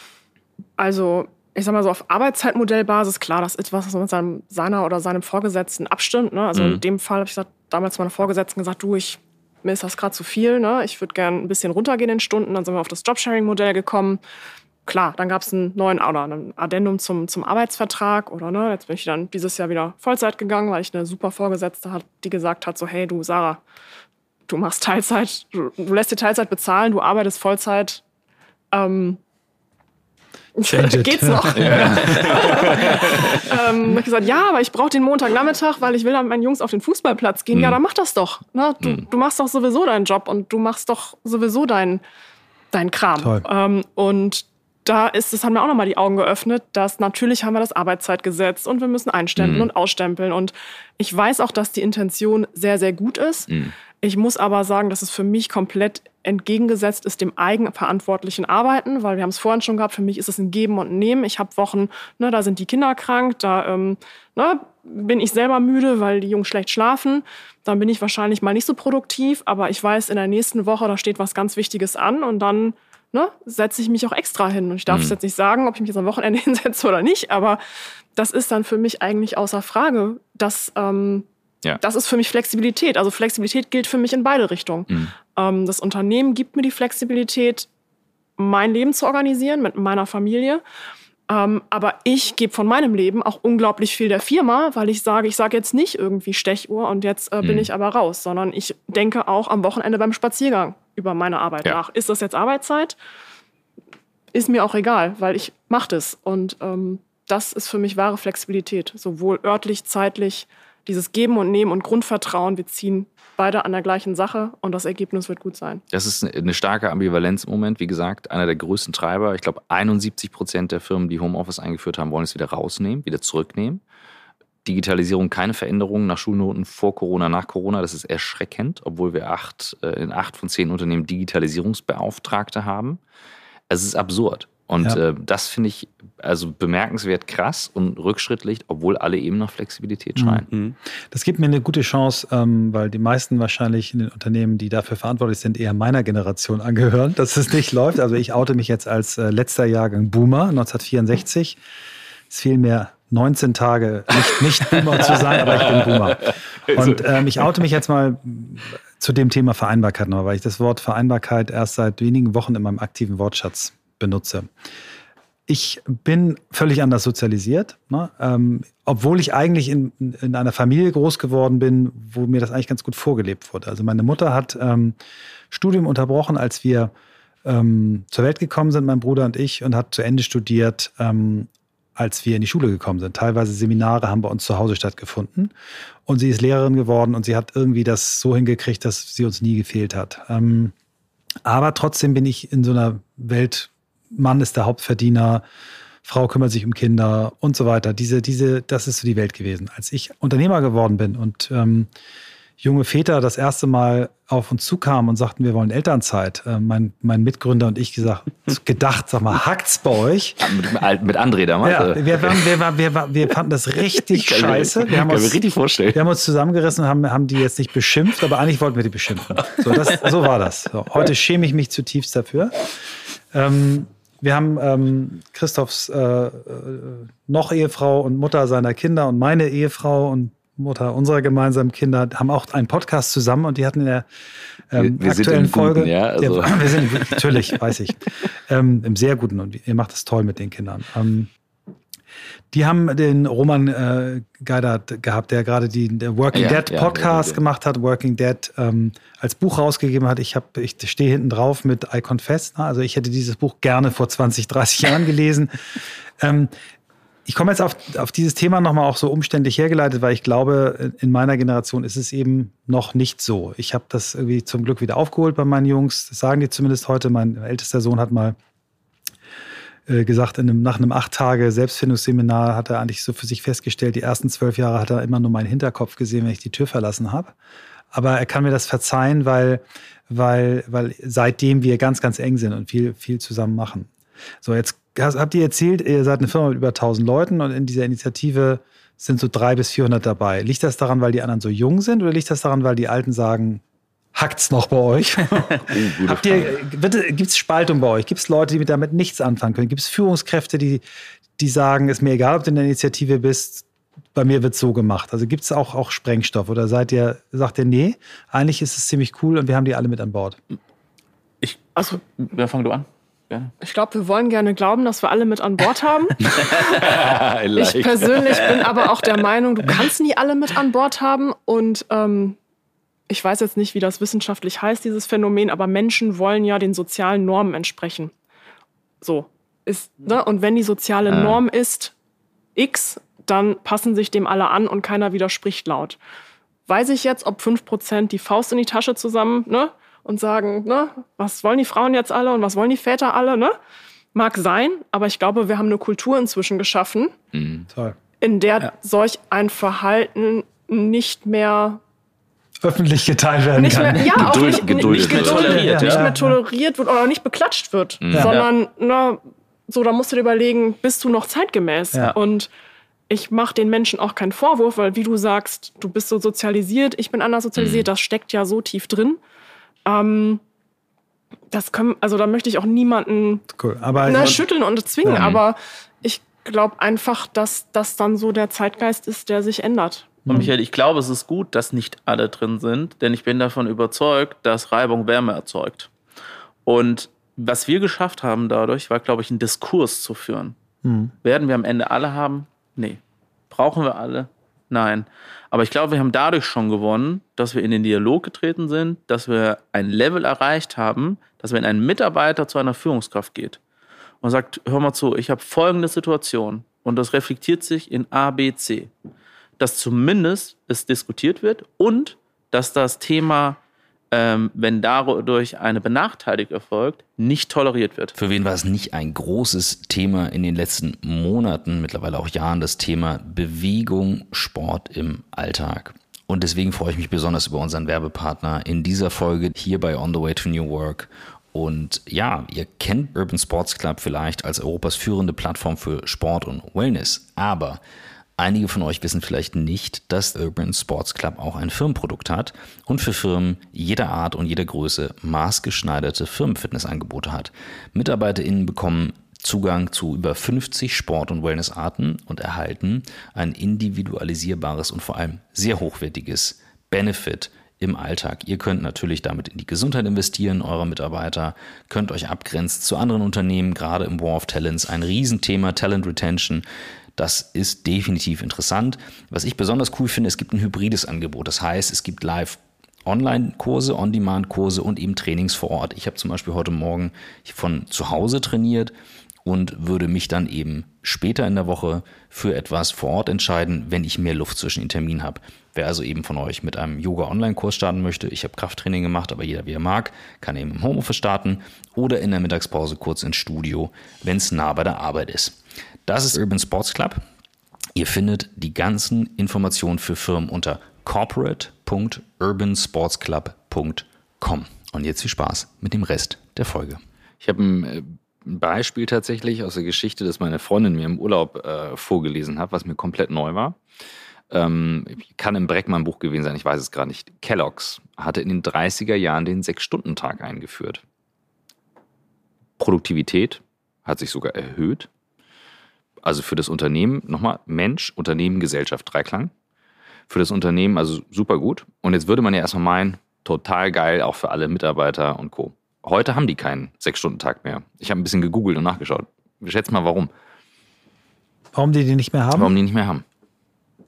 also ich sag mal so, auf Arbeitszeitmodellbasis, klar, das ist was, was man mit seinem, seiner oder seinem Vorgesetzten abstimmt. Ne? Also mhm. in dem Fall habe ich gesagt, damals meine Vorgesetzten gesagt, du, ich, mir ist das gerade zu viel, ne? ich würde gerne ein bisschen runtergehen in Stunden. Dann sind wir auf das Jobsharing-Modell gekommen. Klar, dann gab es einen neuen oder ein Addendum zum, zum Arbeitsvertrag oder ne, jetzt bin ich dann dieses Jahr wieder Vollzeit gegangen, weil ich eine super Vorgesetzte hatte, die gesagt hat, so hey du Sarah, du machst Teilzeit, du, du lässt dir Teilzeit bezahlen, du arbeitest Vollzeit, ähm, Geht's noch? Ja. ähm, ich gesagt, ja, aber ich brauche den Montagnachmittag, weil ich will dann mit meinen Jungs auf den Fußballplatz gehen. Mhm. Ja, dann mach das doch. Ne? Du, mhm. du, machst doch sowieso deinen Job und du machst doch sowieso deinen dein Kram. Ähm, und da ist, das haben wir auch nochmal die Augen geöffnet, dass natürlich haben wir das Arbeitszeitgesetz und wir müssen einstempeln mhm. und ausstempeln. Und ich weiß auch, dass die Intention sehr, sehr gut ist. Mhm. Ich muss aber sagen, dass es für mich komplett entgegengesetzt ist dem eigenverantwortlichen Arbeiten, weil wir haben es vorhin schon gehabt, für mich ist es ein Geben und ein Nehmen. Ich habe Wochen, ne, da sind die Kinder krank, da ähm, ne, bin ich selber müde, weil die Jungs schlecht schlafen. Dann bin ich wahrscheinlich mal nicht so produktiv, aber ich weiß, in der nächsten Woche, da steht was ganz Wichtiges an und dann ne, setze ich mich auch extra hin. Und ich darf mhm. jetzt nicht sagen, ob ich mich jetzt am Wochenende hinsetze oder nicht, aber das ist dann für mich eigentlich außer Frage, dass ähm, ja. Das ist für mich Flexibilität. Also Flexibilität gilt für mich in beide Richtungen. Mhm. Ähm, das Unternehmen gibt mir die Flexibilität, mein Leben zu organisieren mit meiner Familie. Ähm, aber ich gebe von meinem Leben auch unglaublich viel der Firma, weil ich sage, ich sage jetzt nicht irgendwie Stechuhr und jetzt äh, bin mhm. ich aber raus, sondern ich denke auch am Wochenende beim Spaziergang über meine Arbeit ja. nach. Ist das jetzt Arbeitszeit? Ist mir auch egal, weil ich mache das. Und ähm, das ist für mich wahre Flexibilität, sowohl örtlich, zeitlich, dieses Geben und Nehmen und Grundvertrauen, wir ziehen beide an der gleichen Sache und das Ergebnis wird gut sein. Das ist eine starke Ambivalenz im Moment. Wie gesagt, einer der größten Treiber. Ich glaube, 71 Prozent der Firmen, die Homeoffice eingeführt haben, wollen es wieder rausnehmen, wieder zurücknehmen. Digitalisierung keine Veränderungen nach Schulnoten vor Corona, nach Corona. Das ist erschreckend, obwohl wir acht, äh, in acht von zehn Unternehmen Digitalisierungsbeauftragte haben. es ist absurd. Und ja. äh, das finde ich also bemerkenswert krass und rückschrittlich, obwohl alle eben nach Flexibilität mhm. schreien. Mhm. Das gibt mir eine gute Chance, ähm, weil die meisten wahrscheinlich in den Unternehmen, die dafür verantwortlich sind, eher meiner Generation angehören, dass es nicht läuft. Also ich oute mich jetzt als äh, letzter Jahrgang Boomer 1964. Es fiel mir 19 Tage nicht, nicht Boomer zu sein, aber ich bin Boomer. Und ähm, ich oute mich jetzt mal zu dem Thema Vereinbarkeit noch, weil ich das Wort Vereinbarkeit erst seit wenigen Wochen in meinem aktiven Wortschatz benutze. Ich bin völlig anders sozialisiert, ne? ähm, obwohl ich eigentlich in, in einer Familie groß geworden bin, wo mir das eigentlich ganz gut vorgelebt wurde. Also meine Mutter hat ähm, Studium unterbrochen, als wir ähm, zur Welt gekommen sind, mein Bruder und ich, und hat zu Ende studiert, ähm, als wir in die Schule gekommen sind. Teilweise Seminare haben bei uns zu Hause stattgefunden. Und sie ist Lehrerin geworden und sie hat irgendwie das so hingekriegt, dass sie uns nie gefehlt hat. Ähm, aber trotzdem bin ich in so einer Welt Mann ist der Hauptverdiener, Frau kümmert sich um Kinder und so weiter. Diese, diese, das ist so die Welt gewesen. Als ich Unternehmer geworden bin und ähm, junge Väter das erste Mal auf uns zukamen und sagten, wir wollen Elternzeit. Äh, mein, mein Mitgründer und ich gesagt, gedacht, sag mal, hackt's bei euch? Mit, mit André damals? Ja, wir, waren, wir, waren, wir, waren, wir fanden das richtig scheiße. Wir haben, uns, richtig vorstellen. wir haben uns zusammengerissen und haben, haben die jetzt nicht beschimpft, aber eigentlich wollten wir die beschimpfen. So, das, so war das. So, heute schäme ich mich zutiefst dafür. Ähm, wir haben ähm, Christophs äh, äh, noch Ehefrau und Mutter seiner Kinder und meine Ehefrau und Mutter unserer gemeinsamen Kinder haben auch einen Podcast zusammen und die hatten in der ähm, wir, wir aktuellen Folge. Guten, ja, also. ja, wir sind natürlich, weiß ich, ähm, im sehr guten und ihr macht es toll mit den Kindern. Ähm, die haben den Roman äh, Geidert gehabt, der gerade die der Working ja, Dead Podcast ja, gemacht hat, Working Dead ähm, als Buch rausgegeben hat. Ich, hab, ich stehe hinten drauf mit I Confess. Ne? Also ich hätte dieses Buch gerne vor 20, 30 Jahren gelesen. ähm, ich komme jetzt auf, auf dieses Thema nochmal auch so umständlich hergeleitet, weil ich glaube, in meiner Generation ist es eben noch nicht so. Ich habe das irgendwie zum Glück wieder aufgeholt bei meinen Jungs. Das sagen die zumindest heute. Mein ältester Sohn hat mal gesagt, in einem, nach einem acht Tage Selbstfindungsseminar hat er eigentlich so für sich festgestellt, die ersten zwölf Jahre hat er immer nur meinen Hinterkopf gesehen, wenn ich die Tür verlassen habe. Aber er kann mir das verzeihen, weil, weil, weil seitdem wir ganz, ganz eng sind und viel, viel zusammen machen. So, jetzt habt ihr erzählt, ihr seid eine Firma mit über 1000 Leuten und in dieser Initiative sind so drei bis 400 dabei. Liegt das daran, weil die anderen so jung sind oder liegt das daran, weil die Alten sagen, Hackt's noch bei euch? oh, Habt ihr, gibt es Spaltung bei euch? Gibt es Leute, die damit nichts anfangen können? Gibt es Führungskräfte, die, die sagen, ist mir egal, ob du in der Initiative bist, bei mir wird so gemacht? Also gibt es auch, auch Sprengstoff oder seid ihr, sagt ihr, nee, eigentlich ist es ziemlich cool und wir haben die alle mit an Bord? Ich, also, wer fang du an? Gerne. Ich glaube, wir wollen gerne glauben, dass wir alle mit an Bord haben. ich persönlich bin aber auch der Meinung, du kannst nie alle mit an Bord haben und ähm, ich weiß jetzt nicht, wie das wissenschaftlich heißt, dieses Phänomen, aber Menschen wollen ja den sozialen Normen entsprechen. So. Ist, ne? Und wenn die soziale ah. Norm ist X, dann passen sich dem alle an und keiner widerspricht laut. Weiß ich jetzt, ob 5% die Faust in die Tasche zusammen ne? und sagen, ne? was wollen die Frauen jetzt alle und was wollen die Väter alle? Ne? Mag sein, aber ich glaube, wir haben eine Kultur inzwischen geschaffen, mhm. in der ja. solch ein Verhalten nicht mehr öffentlich geteilt werden nicht kann. Mehr, ja, Geduld, auch nicht, geduldet, nicht, toleriert, nicht mehr toleriert wird oder nicht beklatscht wird, ja. sondern na, so, da musst du dir überlegen, bist du noch zeitgemäß? Ja. Und ich mache den Menschen auch keinen Vorwurf, weil wie du sagst, du bist so sozialisiert, ich bin anders sozialisiert, mhm. das steckt ja so tief drin. Ähm, das können, also da möchte ich auch niemanden cool. aber, na, schütteln und zwingen, ja. aber ich glaube einfach, dass das dann so der Zeitgeist ist, der sich ändert. Und mhm. Michael, ich glaube, es ist gut, dass nicht alle drin sind, denn ich bin davon überzeugt, dass Reibung Wärme erzeugt. Und was wir geschafft haben dadurch, war, glaube ich, einen Diskurs zu führen. Mhm. Werden wir am Ende alle haben? Nee. Brauchen wir alle? Nein. Aber ich glaube, wir haben dadurch schon gewonnen, dass wir in den Dialog getreten sind, dass wir ein Level erreicht haben, dass wenn ein Mitarbeiter zu einer Führungskraft geht und sagt, hör mal zu, ich habe folgende Situation und das reflektiert sich in A, B, C dass zumindest es diskutiert wird und dass das Thema, ähm, wenn dadurch eine Benachteiligung erfolgt, nicht toleriert wird. Für wen war es nicht ein großes Thema in den letzten Monaten, mittlerweile auch Jahren, das Thema Bewegung, Sport im Alltag? Und deswegen freue ich mich besonders über unseren Werbepartner in dieser Folge hier bei On the Way to New Work Und ja, ihr kennt Urban Sports Club vielleicht als Europas führende Plattform für Sport und Wellness, aber Einige von euch wissen vielleicht nicht, dass Urban Sports Club auch ein Firmenprodukt hat und für Firmen jeder Art und jeder Größe maßgeschneiderte Firmenfitnessangebote hat. MitarbeiterInnen bekommen Zugang zu über 50 Sport- und Wellnessarten und erhalten ein individualisierbares und vor allem sehr hochwertiges Benefit im Alltag. Ihr könnt natürlich damit in die Gesundheit investieren eurer Mitarbeiter, könnt euch abgrenzen zu anderen Unternehmen, gerade im War of Talents, ein Riesenthema, Talent Retention. Das ist definitiv interessant. Was ich besonders cool finde, es gibt ein hybrides Angebot. Das heißt, es gibt live Online-Kurse, On-Demand-Kurse und eben Trainings vor Ort. Ich habe zum Beispiel heute Morgen von zu Hause trainiert und würde mich dann eben später in der Woche für etwas vor Ort entscheiden, wenn ich mehr Luft zwischen den Terminen habe. Wer also eben von euch mit einem Yoga-Online-Kurs starten möchte, ich habe Krafttraining gemacht, aber jeder wie er mag, kann eben im Homeoffice starten oder in der Mittagspause kurz ins Studio, wenn es nah bei der Arbeit ist. Das ist Urban Sports Club. Ihr findet die ganzen Informationen für Firmen unter corporate.urbansportsclub.com. Und jetzt viel Spaß mit dem Rest der Folge. Ich habe ein äh, Beispiel tatsächlich aus der Geschichte, das meine Freundin mir im Urlaub äh, vorgelesen hat, was mir komplett neu war. Ähm, kann im Breckmann Buch gewesen sein, ich weiß es gerade nicht. Kellogg's hatte in den 30er Jahren den Sechs-Stunden-Tag eingeführt. Produktivität hat sich sogar erhöht also für das Unternehmen, nochmal, Mensch, Unternehmen, Gesellschaft, Dreiklang. Für das Unternehmen also super gut. Und jetzt würde man ja erstmal meinen, total geil, auch für alle Mitarbeiter und Co. Heute haben die keinen Sechs-Stunden-Tag mehr. Ich habe ein bisschen gegoogelt und nachgeschaut. Schätzt mal, warum. Warum die die nicht mehr haben? Warum die nicht mehr haben.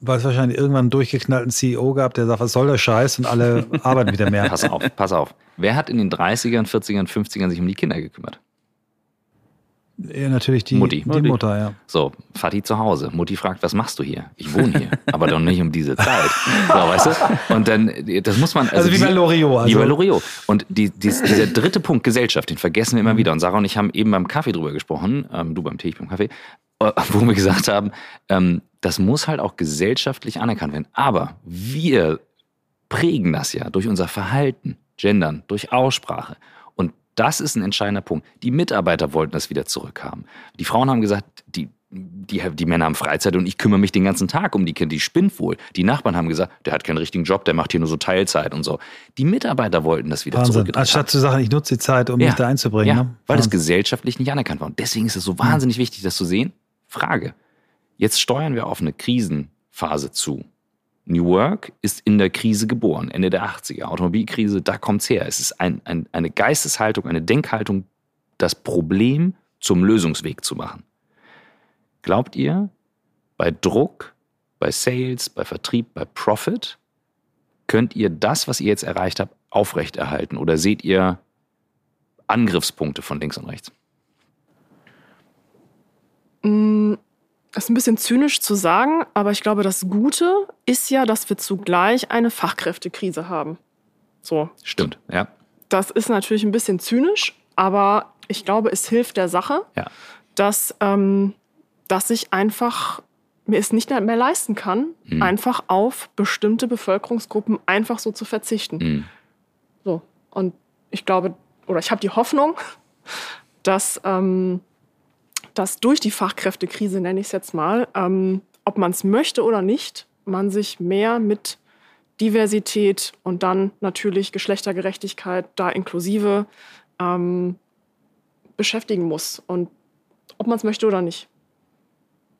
Weil es wahrscheinlich irgendwann einen durchgeknallten CEO gab, der sagt, was soll der Scheiß und alle arbeiten wieder mehr. Pass auf, pass auf. Wer hat in den 30ern, 40ern, 50ern sich um die Kinder gekümmert? Ja, natürlich die, Mutti. die Mutter, ja. So, Vati zu Hause. Mutti fragt, was machst du hier? Ich wohne hier, aber doch nicht um diese Zeit. So, weißt du? Und dann, das muss man. Also, also wie bei Loriot. Also. Wie bei Loriot. Und die, die, dieser dritte Punkt, Gesellschaft, den vergessen wir immer wieder. Und Sarah und ich haben eben beim Kaffee drüber gesprochen, ähm, du beim Tee, ich beim Kaffee, äh, wo wir gesagt haben, ähm, das muss halt auch gesellschaftlich anerkannt werden. Aber wir prägen das ja durch unser Verhalten, Gendern, durch Aussprache. Das ist ein entscheidender Punkt. Die Mitarbeiter wollten das wieder zurückhaben. Die Frauen haben gesagt, die, die, die Männer haben Freizeit und ich kümmere mich den ganzen Tag um die Kinder, die spinnt wohl. Die Nachbarn haben gesagt, der hat keinen richtigen Job, der macht hier nur so Teilzeit und so. Die Mitarbeiter wollten das wieder Wahnsinn. zurück. Anstatt zu sagen, ich nutze die Zeit, um ja. mich da einzubringen. Ja, ne? weil das gesellschaftlich nicht anerkannt war. Und deswegen ist es so wahnsinnig wichtig, das zu sehen. Frage. Jetzt steuern wir auf eine Krisenphase zu. New Work ist in der Krise geboren, Ende der 80er. Automobilkrise, da kommt's her. Es ist ein, ein, eine Geisteshaltung, eine Denkhaltung, das Problem zum Lösungsweg zu machen. Glaubt ihr, bei Druck, bei Sales, bei Vertrieb, bei Profit, könnt ihr das, was ihr jetzt erreicht habt, aufrechterhalten? Oder seht ihr Angriffspunkte von links und rechts? Das ist ein bisschen zynisch zu sagen, aber ich glaube, das Gute ist ja, dass wir zugleich eine Fachkräftekrise haben. So. Stimmt, ja. Das ist natürlich ein bisschen zynisch, aber ich glaube, es hilft der Sache, ja. dass, ähm, dass ich einfach mir es nicht mehr leisten kann, mhm. einfach auf bestimmte Bevölkerungsgruppen einfach so zu verzichten. Mhm. So. Und ich glaube, oder ich habe die Hoffnung, dass ähm, dass durch die Fachkräftekrise, nenne ich es jetzt mal, ähm, ob man es möchte oder nicht, man sich mehr mit Diversität und dann natürlich Geschlechtergerechtigkeit da inklusive ähm, beschäftigen muss. Und ob man es möchte oder nicht.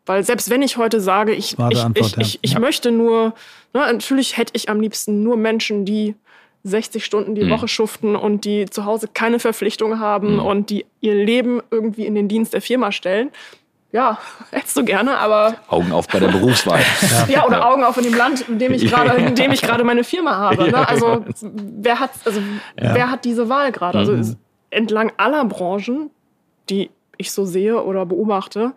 Weil selbst wenn ich heute sage, ich, ich, Antwort, ich, ich, ich ja. möchte nur, ne, natürlich hätte ich am liebsten nur Menschen, die 60 Stunden die mhm. Woche schuften und die zu Hause keine Verpflichtung haben mhm. und die ihr Leben irgendwie in den Dienst der Firma stellen. Ja, hättest du gerne, aber. Augen auf bei der Berufswahl. ja. ja, oder Augen auf in dem Land, in dem ich gerade, in dem ich gerade meine Firma habe. Ne? Also wer hat, also ja. wer hat diese Wahl gerade? Also mhm. entlang aller Branchen, die ich so sehe oder beobachte,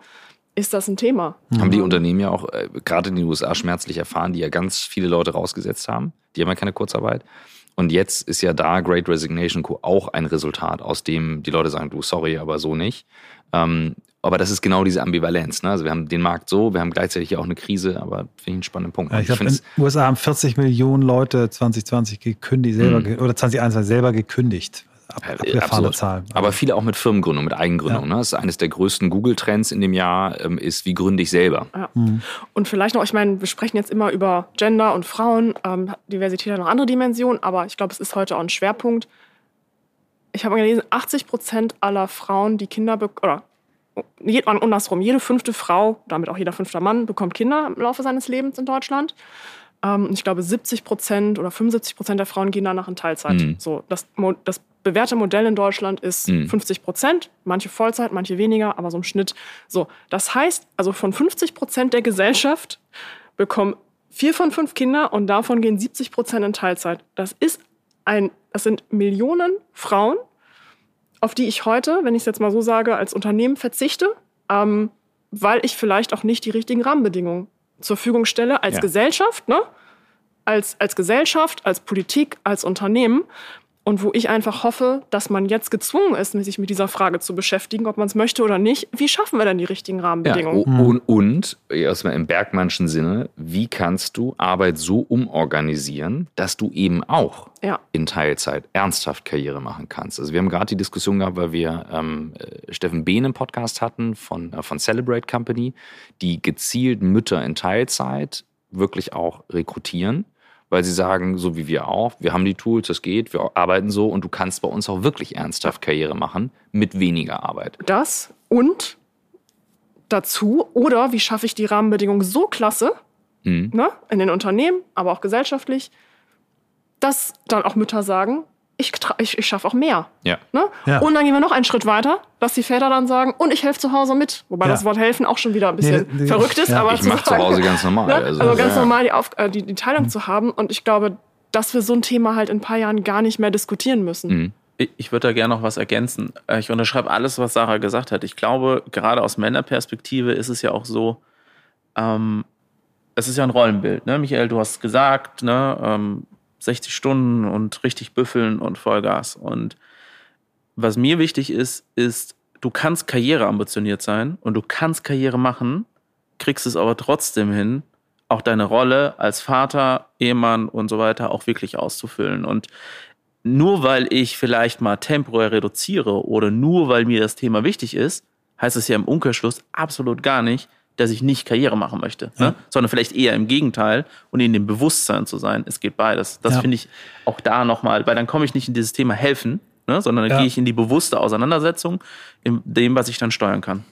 ist das ein Thema. Haben die Unternehmen ja auch äh, gerade in den USA schmerzlich erfahren, die ja ganz viele Leute rausgesetzt haben. Die haben ja keine Kurzarbeit. Und jetzt ist ja da Great Resignation Co. auch ein Resultat, aus dem die Leute sagen, du, sorry, aber so nicht. Ähm, aber das ist genau diese Ambivalenz. Ne? Also wir haben den Markt so, wir haben gleichzeitig auch eine Krise, aber finde ich einen spannenden Punkt. Ja, ich glaube, in den USA haben 40 Millionen Leute 2020 gekündigt, selber, mhm. oder 2021 selber gekündigt. Ab, abgefahrene Zahl. Aber viele auch mit Firmengründung, mit Eigengründung. Ja. Ne? Das ist eines der größten Google-Trends in dem Jahr, ähm, ist, wie gründe ich selber. Ja. Mhm. Und vielleicht noch, ich meine, wir sprechen jetzt immer über Gender und Frauen, ähm, Diversität hat noch andere Dimensionen, aber ich glaube, es ist heute auch ein Schwerpunkt. Ich habe gelesen, 80 Prozent aller Frauen, die Kinder bekommen, oder andersrum, jede fünfte Frau, damit auch jeder fünfte Mann, bekommt Kinder im Laufe seines Lebens in Deutschland. Ähm, ich glaube, 70 Prozent oder 75 Prozent der Frauen gehen danach in Teilzeit. Mhm. So, das, das bewährte Modell in Deutschland ist mhm. 50 Prozent, manche Vollzeit, manche weniger, aber so im Schnitt. So, das heißt, also von 50 Prozent der Gesellschaft bekommen vier von fünf Kinder und davon gehen 70 Prozent in Teilzeit. Das ist ein, das sind Millionen Frauen, auf die ich heute, wenn ich es jetzt mal so sage, als Unternehmen verzichte, ähm, weil ich vielleicht auch nicht die richtigen Rahmenbedingungen zur Verfügung stelle als ja. Gesellschaft, ne? als, als Gesellschaft, als Politik, als Unternehmen. Und wo ich einfach hoffe, dass man jetzt gezwungen ist, sich mit dieser Frage zu beschäftigen, ob man es möchte oder nicht. Wie schaffen wir denn die richtigen Rahmenbedingungen? Ja, und, und erstmal im Bergmannschen Sinne, wie kannst du Arbeit so umorganisieren, dass du eben auch ja. in Teilzeit ernsthaft Karriere machen kannst? Also wir haben gerade die Diskussion gehabt, weil wir ähm, äh, Steffen Behn im Podcast hatten von, äh, von Celebrate Company, die gezielt Mütter in Teilzeit wirklich auch rekrutieren weil sie sagen, so wie wir auch, wir haben die Tools, das geht, wir arbeiten so und du kannst bei uns auch wirklich ernsthaft Karriere machen mit weniger Arbeit. Das und dazu, oder wie schaffe ich die Rahmenbedingungen so klasse, mhm. ne, in den Unternehmen, aber auch gesellschaftlich, dass dann auch Mütter sagen, ich, ich, ich schaffe auch mehr. Ja. Ne? ja. Und dann gehen wir noch einen Schritt weiter, dass die Väter dann sagen, und ich helfe zu Hause mit. Wobei ja. das Wort helfen auch schon wieder ein bisschen nee, nee, verrückt ist. Ja. Aber ich mache zu Hause ganz normal. Ne? Also, also, ganz normal die, Auf äh, die, die Teilung mhm. zu haben. Und ich glaube, dass wir so ein Thema halt in ein paar Jahren gar nicht mehr diskutieren müssen. Mhm. Ich würde da gerne noch was ergänzen. Äh, ich unterschreibe alles, was Sarah gesagt hat. Ich glaube, gerade aus Männerperspektive ist es ja auch so, ähm, es ist ja ein Rollenbild. Ne? Michael, du hast gesagt, ne, ähm, 60 Stunden und richtig büffeln und Vollgas. Und was mir wichtig ist, ist, du kannst Karriere ambitioniert sein und du kannst Karriere machen, kriegst es aber trotzdem hin, auch deine Rolle als Vater, Ehemann und so weiter auch wirklich auszufüllen. Und nur weil ich vielleicht mal temporär reduziere oder nur weil mir das Thema wichtig ist, heißt es ja im Umkehrschluss absolut gar nicht, dass ich nicht Karriere machen möchte, ja. ne? sondern vielleicht eher im Gegenteil und in dem Bewusstsein zu sein, es geht beides. Das ja. finde ich auch da nochmal, weil dann komme ich nicht in dieses Thema helfen, ne? sondern dann ja. gehe ich in die bewusste Auseinandersetzung in dem, was ich dann steuern kann.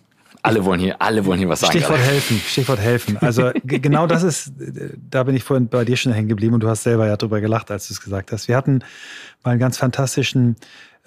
Alle wollen hier, alle wollen hier was sagen. Stichwort helfen, Stichwort helfen. Also genau das ist, da bin ich vorhin bei dir schon hängen geblieben und du hast selber ja drüber gelacht, als du es gesagt hast. Wir hatten mal einen ganz fantastischen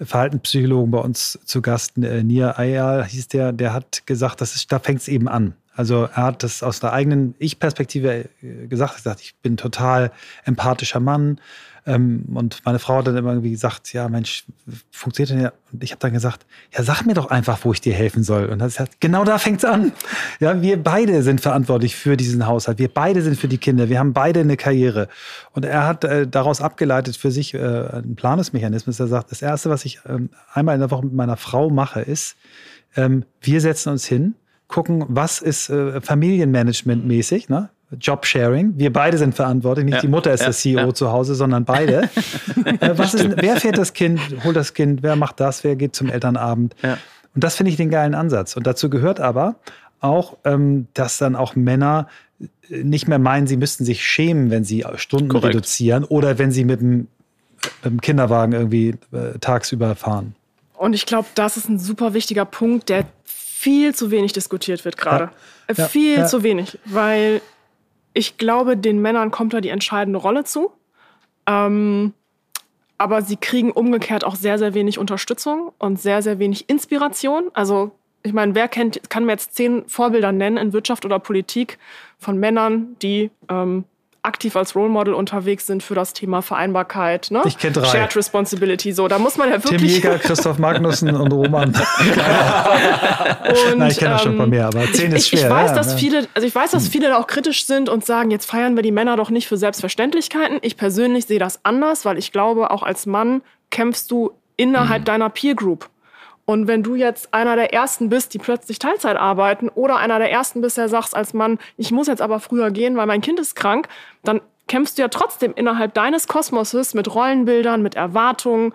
Verhaltenspsychologen bei uns zu Gast, äh, Nia Ayal hieß der, der hat gesagt, das ist, da fängt es eben an. Also er hat das aus der eigenen Ich-Perspektive äh, gesagt, er gesagt, ich bin total empathischer Mann. Ähm, und meine Frau hat dann immer irgendwie gesagt, ja Mensch, funktioniert denn ja? Und ich habe dann gesagt, ja sag mir doch einfach, wo ich dir helfen soll. Und das hat, genau da fängt's an. Ja, wir beide sind verantwortlich für diesen Haushalt. Wir beide sind für die Kinder. Wir haben beide eine Karriere. Und er hat äh, daraus abgeleitet für sich äh, einen Planungsmechanismus. Er sagt, das Erste, was ich ähm, einmal in der Woche mit meiner Frau mache, ist, ähm, wir setzen uns hin gucken, was ist äh, Familienmanagement-mäßig, ne? Jobsharing. Wir beide sind verantwortlich. Nicht ja, die Mutter ist ja, der CEO ja. zu Hause, sondern beide. äh, was ist, wer fährt das Kind, holt das Kind, wer macht das, wer geht zum Elternabend? Und das finde ich den geilen Ansatz. Und dazu gehört aber auch, ähm, dass dann auch Männer äh, nicht mehr meinen, sie müssten sich schämen, wenn sie Stunden Korrekt. reduzieren oder wenn sie mit dem, mit dem Kinderwagen irgendwie äh, tagsüber fahren. Und ich glaube, das ist ein super wichtiger Punkt, der viel zu wenig diskutiert wird gerade. Ja. Ja. Viel ja. zu wenig, weil ich glaube, den Männern kommt da die entscheidende Rolle zu. Ähm, aber sie kriegen umgekehrt auch sehr, sehr wenig Unterstützung und sehr, sehr wenig Inspiration. Also ich meine, wer kennt, kann mir jetzt zehn Vorbilder nennen in Wirtschaft oder Politik von Männern, die ähm, aktiv als Role Model unterwegs sind für das Thema Vereinbarkeit. Ne? Ich kenne drei. Shared Responsibility. So, da muss man ja wirklich. Tim Jäger, Christoph Magnussen und Roman. und, Nein, ich kenne das schon paar mehr, aber zehn ist schwer. Ich weiß, ja, dass ja. viele, also ich weiß, dass hm. viele da auch kritisch sind und sagen, jetzt feiern wir die Männer doch nicht für Selbstverständlichkeiten. Ich persönlich sehe das anders, weil ich glaube, auch als Mann kämpfst du innerhalb mhm. deiner Peer Group. Und wenn du jetzt einer der Ersten bist, die plötzlich Teilzeit arbeiten oder einer der Ersten bist, der sagst als Mann, ich muss jetzt aber früher gehen, weil mein Kind ist krank, dann kämpfst du ja trotzdem innerhalb deines Kosmoses mit Rollenbildern, mit Erwartungen.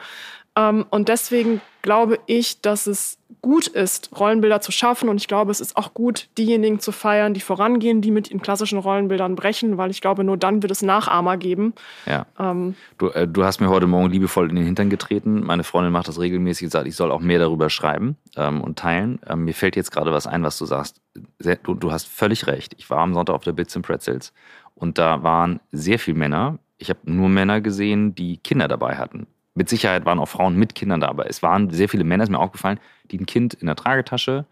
Ähm, und deswegen glaube ich, dass es gut ist, Rollenbilder zu schaffen. Und ich glaube, es ist auch gut, diejenigen zu feiern, die vorangehen, die mit den klassischen Rollenbildern brechen, weil ich glaube, nur dann wird es Nachahmer geben. Ja. Ähm, du, äh, du hast mir heute Morgen liebevoll in den Hintern getreten. Meine Freundin macht das regelmäßig, sagt, ich soll auch mehr darüber schreiben ähm, und teilen. Ähm, mir fällt jetzt gerade was ein, was du sagst. Sehr, du, du hast völlig recht. Ich war am Sonntag auf der Bits and Pretzels und da waren sehr viele Männer. Ich habe nur Männer gesehen, die Kinder dabei hatten. Mit Sicherheit waren auch Frauen mit Kindern da, aber es waren sehr viele Männer, ist mir aufgefallen, die ein Kind in der Tragetasche,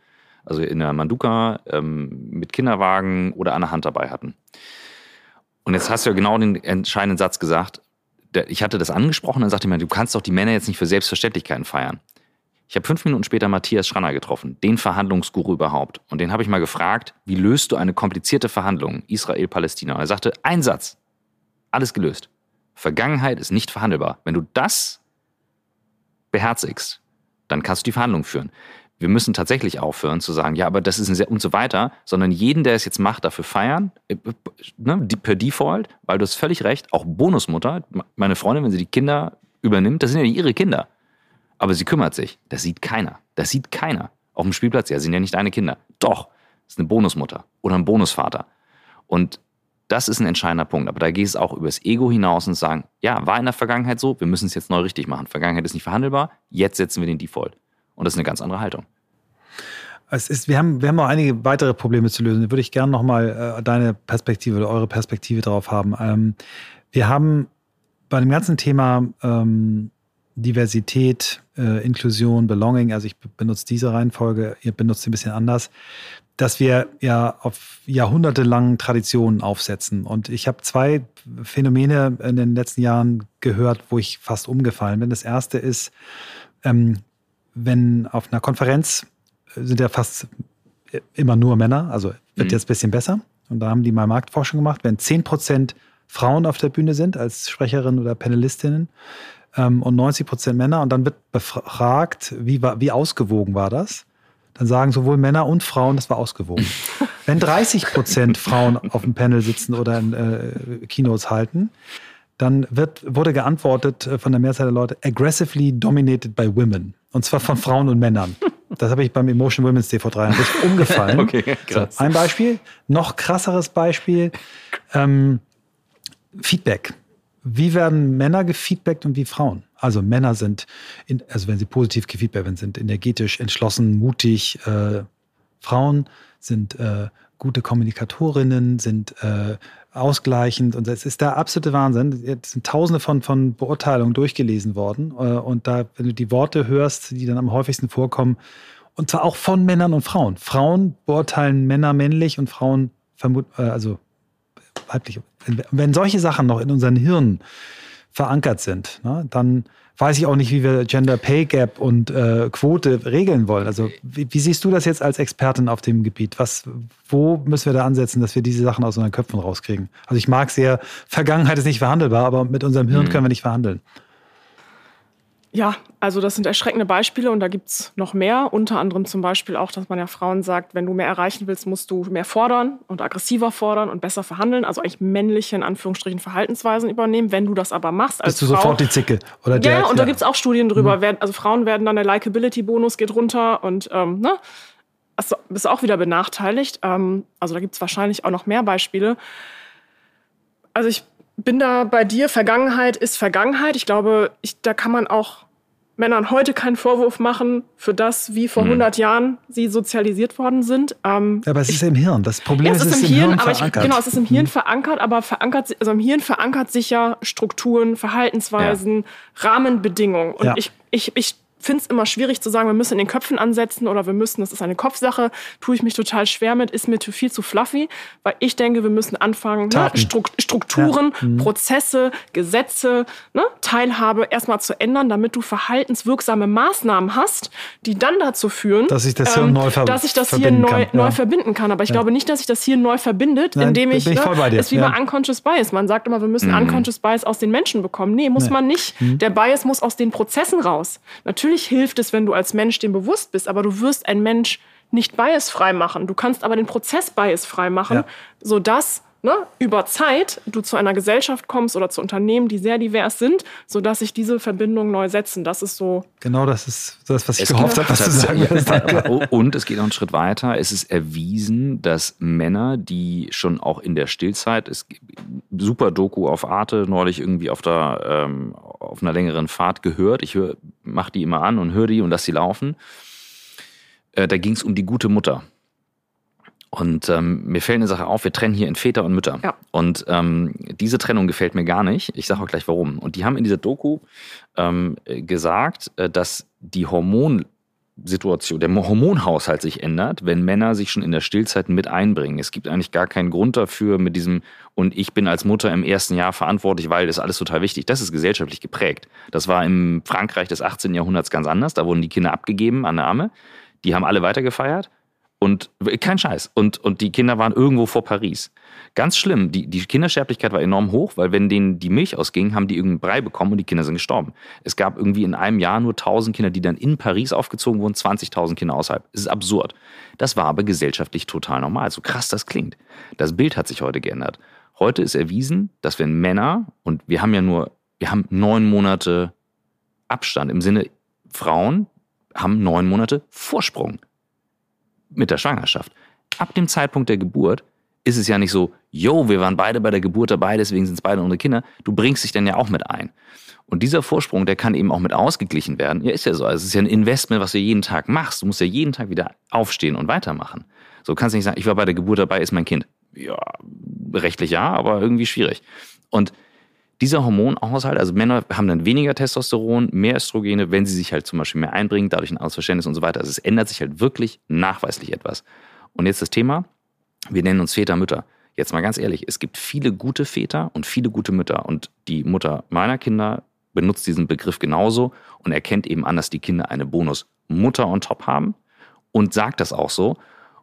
also in der Manduka, ähm, mit Kinderwagen oder an der Hand dabei hatten. Und jetzt hast du ja genau den entscheidenden Satz gesagt. Ich hatte das angesprochen, dann sagte mir, du kannst doch die Männer jetzt nicht für Selbstverständlichkeiten feiern. Ich habe fünf Minuten später Matthias Schranner getroffen, den Verhandlungsguru überhaupt. Und den habe ich mal gefragt, wie löst du eine komplizierte Verhandlung Israel-Palästina? Er sagte, ein Satz, alles gelöst. Vergangenheit ist nicht verhandelbar. Wenn du das beherzigst, dann kannst du die Verhandlung führen. Wir müssen tatsächlich aufhören zu sagen, ja, aber das ist ein sehr und so weiter, sondern jeden, der es jetzt macht, dafür feiern, äh, ne, per Default, weil du hast völlig recht, auch Bonusmutter, meine Freundin, wenn sie die Kinder übernimmt, das sind ja nicht ihre Kinder. Aber sie kümmert sich. Das sieht keiner. Das sieht keiner. Auf dem Spielplatz, ja, sind ja nicht deine Kinder. Doch, das ist eine Bonusmutter oder ein Bonusvater. Und das ist ein entscheidender Punkt. Aber da geht es auch übers Ego hinaus und sagen, ja, war in der Vergangenheit so, wir müssen es jetzt neu richtig machen. Vergangenheit ist nicht verhandelbar, jetzt setzen wir den Default. Und das ist eine ganz andere Haltung. Es ist, wir, haben, wir haben noch einige weitere Probleme zu lösen. Da würde ich gerne nochmal äh, deine Perspektive oder eure Perspektive darauf haben. Ähm, wir haben bei dem ganzen Thema ähm, Diversität, äh, Inklusion, Belonging, also ich benutze diese Reihenfolge, ihr benutzt sie ein bisschen anders, dass wir ja auf jahrhundertelangen Traditionen aufsetzen. Und ich habe zwei Phänomene in den letzten Jahren gehört, wo ich fast umgefallen bin. Das erste ist, ähm, wenn auf einer Konferenz äh, sind ja fast immer nur Männer, also wird mhm. jetzt ein bisschen besser. Und da haben die mal Marktforschung gemacht, wenn 10 Prozent Frauen auf der Bühne sind als Sprecherinnen oder Panelistinnen ähm, und 90 Prozent Männer und dann wird befragt, wie, wie ausgewogen war das? Dann sagen sowohl Männer und Frauen, das war ausgewogen. Wenn 30 Prozent Frauen auf dem Panel sitzen oder in äh, Keynotes halten, dann wird, wurde geantwortet äh, von der Mehrzahl der Leute, aggressively dominated by women. Und zwar von Frauen und Männern. Das habe ich beim Emotion Women's Day vor drei Jahren richtig umgefallen. okay, krass. So, ein Beispiel, noch krasseres Beispiel, ähm, Feedback. Wie werden Männer gefeedbackt und wie Frauen? Also Männer sind, in, also wenn sie positiv gefeedbackt werden, sind energetisch, entschlossen, mutig. Äh, Frauen sind äh, gute Kommunikatorinnen, sind äh, ausgleichend und es ist der absolute Wahnsinn. Es sind tausende von, von Beurteilungen durchgelesen worden äh, und da, wenn du die Worte hörst, die dann am häufigsten vorkommen, und zwar auch von Männern und Frauen. Frauen beurteilen Männer männlich und Frauen vermuten, äh, also weiblich. Wenn solche Sachen noch in unseren Hirnen verankert sind, ne, dann weiß ich auch nicht, wie wir Gender Pay Gap und äh, Quote regeln wollen. Also wie, wie, siehst du das jetzt als Expertin auf dem Gebiet? Was, wo müssen wir da ansetzen, dass wir diese Sachen aus unseren Köpfen rauskriegen? Also ich mag sehr, Vergangenheit ist nicht verhandelbar, aber mit unserem Hirn mhm. können wir nicht verhandeln. Ja, also das sind erschreckende Beispiele und da gibt es noch mehr. Unter anderem zum Beispiel auch, dass man ja Frauen sagt, wenn du mehr erreichen willst, musst du mehr fordern und aggressiver fordern und besser verhandeln. Also eigentlich männliche, in Anführungsstrichen, Verhaltensweisen übernehmen. Wenn du das aber machst als Bist du Frau, sofort die Zicke? Oder ja, der, und da gibt es auch Studien drüber. Mhm. Also Frauen werden dann, der Likability-Bonus geht runter und ähm, ne? Also bist auch wieder benachteiligt. Ähm, also da gibt es wahrscheinlich auch noch mehr Beispiele. Also ich bin da bei dir, Vergangenheit ist Vergangenheit. Ich glaube, ich, da kann man auch Männern heute keinen Vorwurf machen für das, wie vor mhm. 100 Jahren sie sozialisiert worden sind. Ähm, aber es ist im Hirn. Das Problem ja, ist, es ist im Hirn, Hirn aber ich, genau, es ist im Hirn mhm. verankert, aber verankert, also im Hirn verankert sich ja Strukturen, Verhaltensweisen, ja. Rahmenbedingungen. Und ja. ich, ich, ich finde es immer schwierig zu sagen, wir müssen in den Köpfen ansetzen oder wir müssen, das ist eine Kopfsache, tue ich mich total schwer mit, ist mir viel zu fluffy, weil ich denke, wir müssen anfangen, ne, Strukturen, ja. mhm. Prozesse, Gesetze, ne, Teilhabe erstmal zu ändern, damit du verhaltenswirksame Maßnahmen hast, die dann dazu führen, dass ich das hier ähm, neu, ver dass ich das hier neu, ja. neu verbinden kann. Aber ich ja. glaube nicht, dass sich das hier neu verbindet, Nein, indem ich, ich ne, ist wie bei Unconscious Bias. Man sagt immer, wir müssen mhm. Unconscious Bias aus den Menschen bekommen. Nee, muss nee. man nicht. Mhm. Der Bias muss aus den Prozessen raus. Natürlich natürlich hilft es, wenn du als Mensch dem bewusst bist, aber du wirst ein Mensch nicht biasfrei machen. Du kannst aber den Prozess biasfrei machen, ja. sodass ne, über Zeit du zu einer Gesellschaft kommst oder zu Unternehmen, die sehr divers sind, sodass sich diese Verbindungen neu setzen. Das ist so. Genau, das ist das, was ich es gehofft habe, was du sagen wirst. Und es geht noch einen Schritt weiter. Es ist erwiesen, dass Männer, die schon auch in der Stillzeit, es super Doku auf Arte, neulich irgendwie auf der ähm, auf einer längeren Fahrt gehört. Ich höre, mach die immer an und höre die und lass sie laufen. Äh, da ging es um die gute Mutter. Und ähm, mir fällt eine Sache auf, wir trennen hier in Väter und Mütter. Ja. Und ähm, diese Trennung gefällt mir gar nicht. Ich sage auch gleich warum. Und die haben in dieser Doku ähm, gesagt, äh, dass die Hormonsituation, der Hormonhaushalt sich ändert, wenn Männer sich schon in der Stillzeit mit einbringen. Es gibt eigentlich gar keinen Grund dafür mit diesem und ich bin als Mutter im ersten Jahr verantwortlich, weil das ist alles total wichtig. Das ist gesellschaftlich geprägt. Das war im Frankreich des 18. Jahrhunderts ganz anders. Da wurden die Kinder abgegeben an Arme. Die haben alle weitergefeiert und kein Scheiß. Und, und die Kinder waren irgendwo vor Paris. Ganz schlimm. Die, die Kindersterblichkeit war enorm hoch, weil wenn denen die Milch ausging, haben die irgendeinen Brei bekommen und die Kinder sind gestorben. Es gab irgendwie in einem Jahr nur 1000 Kinder, die dann in Paris aufgezogen wurden, 20.000 Kinder außerhalb. Es ist absurd. Das war aber gesellschaftlich total normal. So krass das klingt. Das Bild hat sich heute geändert. Heute ist erwiesen, dass wenn Männer, und wir haben ja nur, wir haben neun Monate Abstand im Sinne, Frauen haben neun Monate Vorsprung mit der Schwangerschaft. Ab dem Zeitpunkt der Geburt ist es ja nicht so, yo, wir waren beide bei der Geburt dabei, deswegen sind es beide unsere Kinder. Du bringst dich dann ja auch mit ein. Und dieser Vorsprung, der kann eben auch mit ausgeglichen werden. Ja, ist ja so. Also es ist ja ein Investment, was du jeden Tag machst. Du musst ja jeden Tag wieder aufstehen und weitermachen. So kannst du nicht sagen, ich war bei der Geburt dabei, ist mein Kind. Ja, rechtlich ja, aber irgendwie schwierig. Und dieser Hormonhaushalt, also Männer haben dann weniger Testosteron, mehr Östrogene, wenn sie sich halt zum Beispiel mehr einbringen, dadurch ein anderes Verständnis und so weiter. Also es ändert sich halt wirklich nachweislich etwas. Und jetzt das Thema, wir nennen uns Väter, Mütter. Jetzt mal ganz ehrlich, es gibt viele gute Väter und viele gute Mütter. Und die Mutter meiner Kinder benutzt diesen Begriff genauso und erkennt eben an, dass die Kinder eine Bonus-Mutter on top haben und sagt das auch so.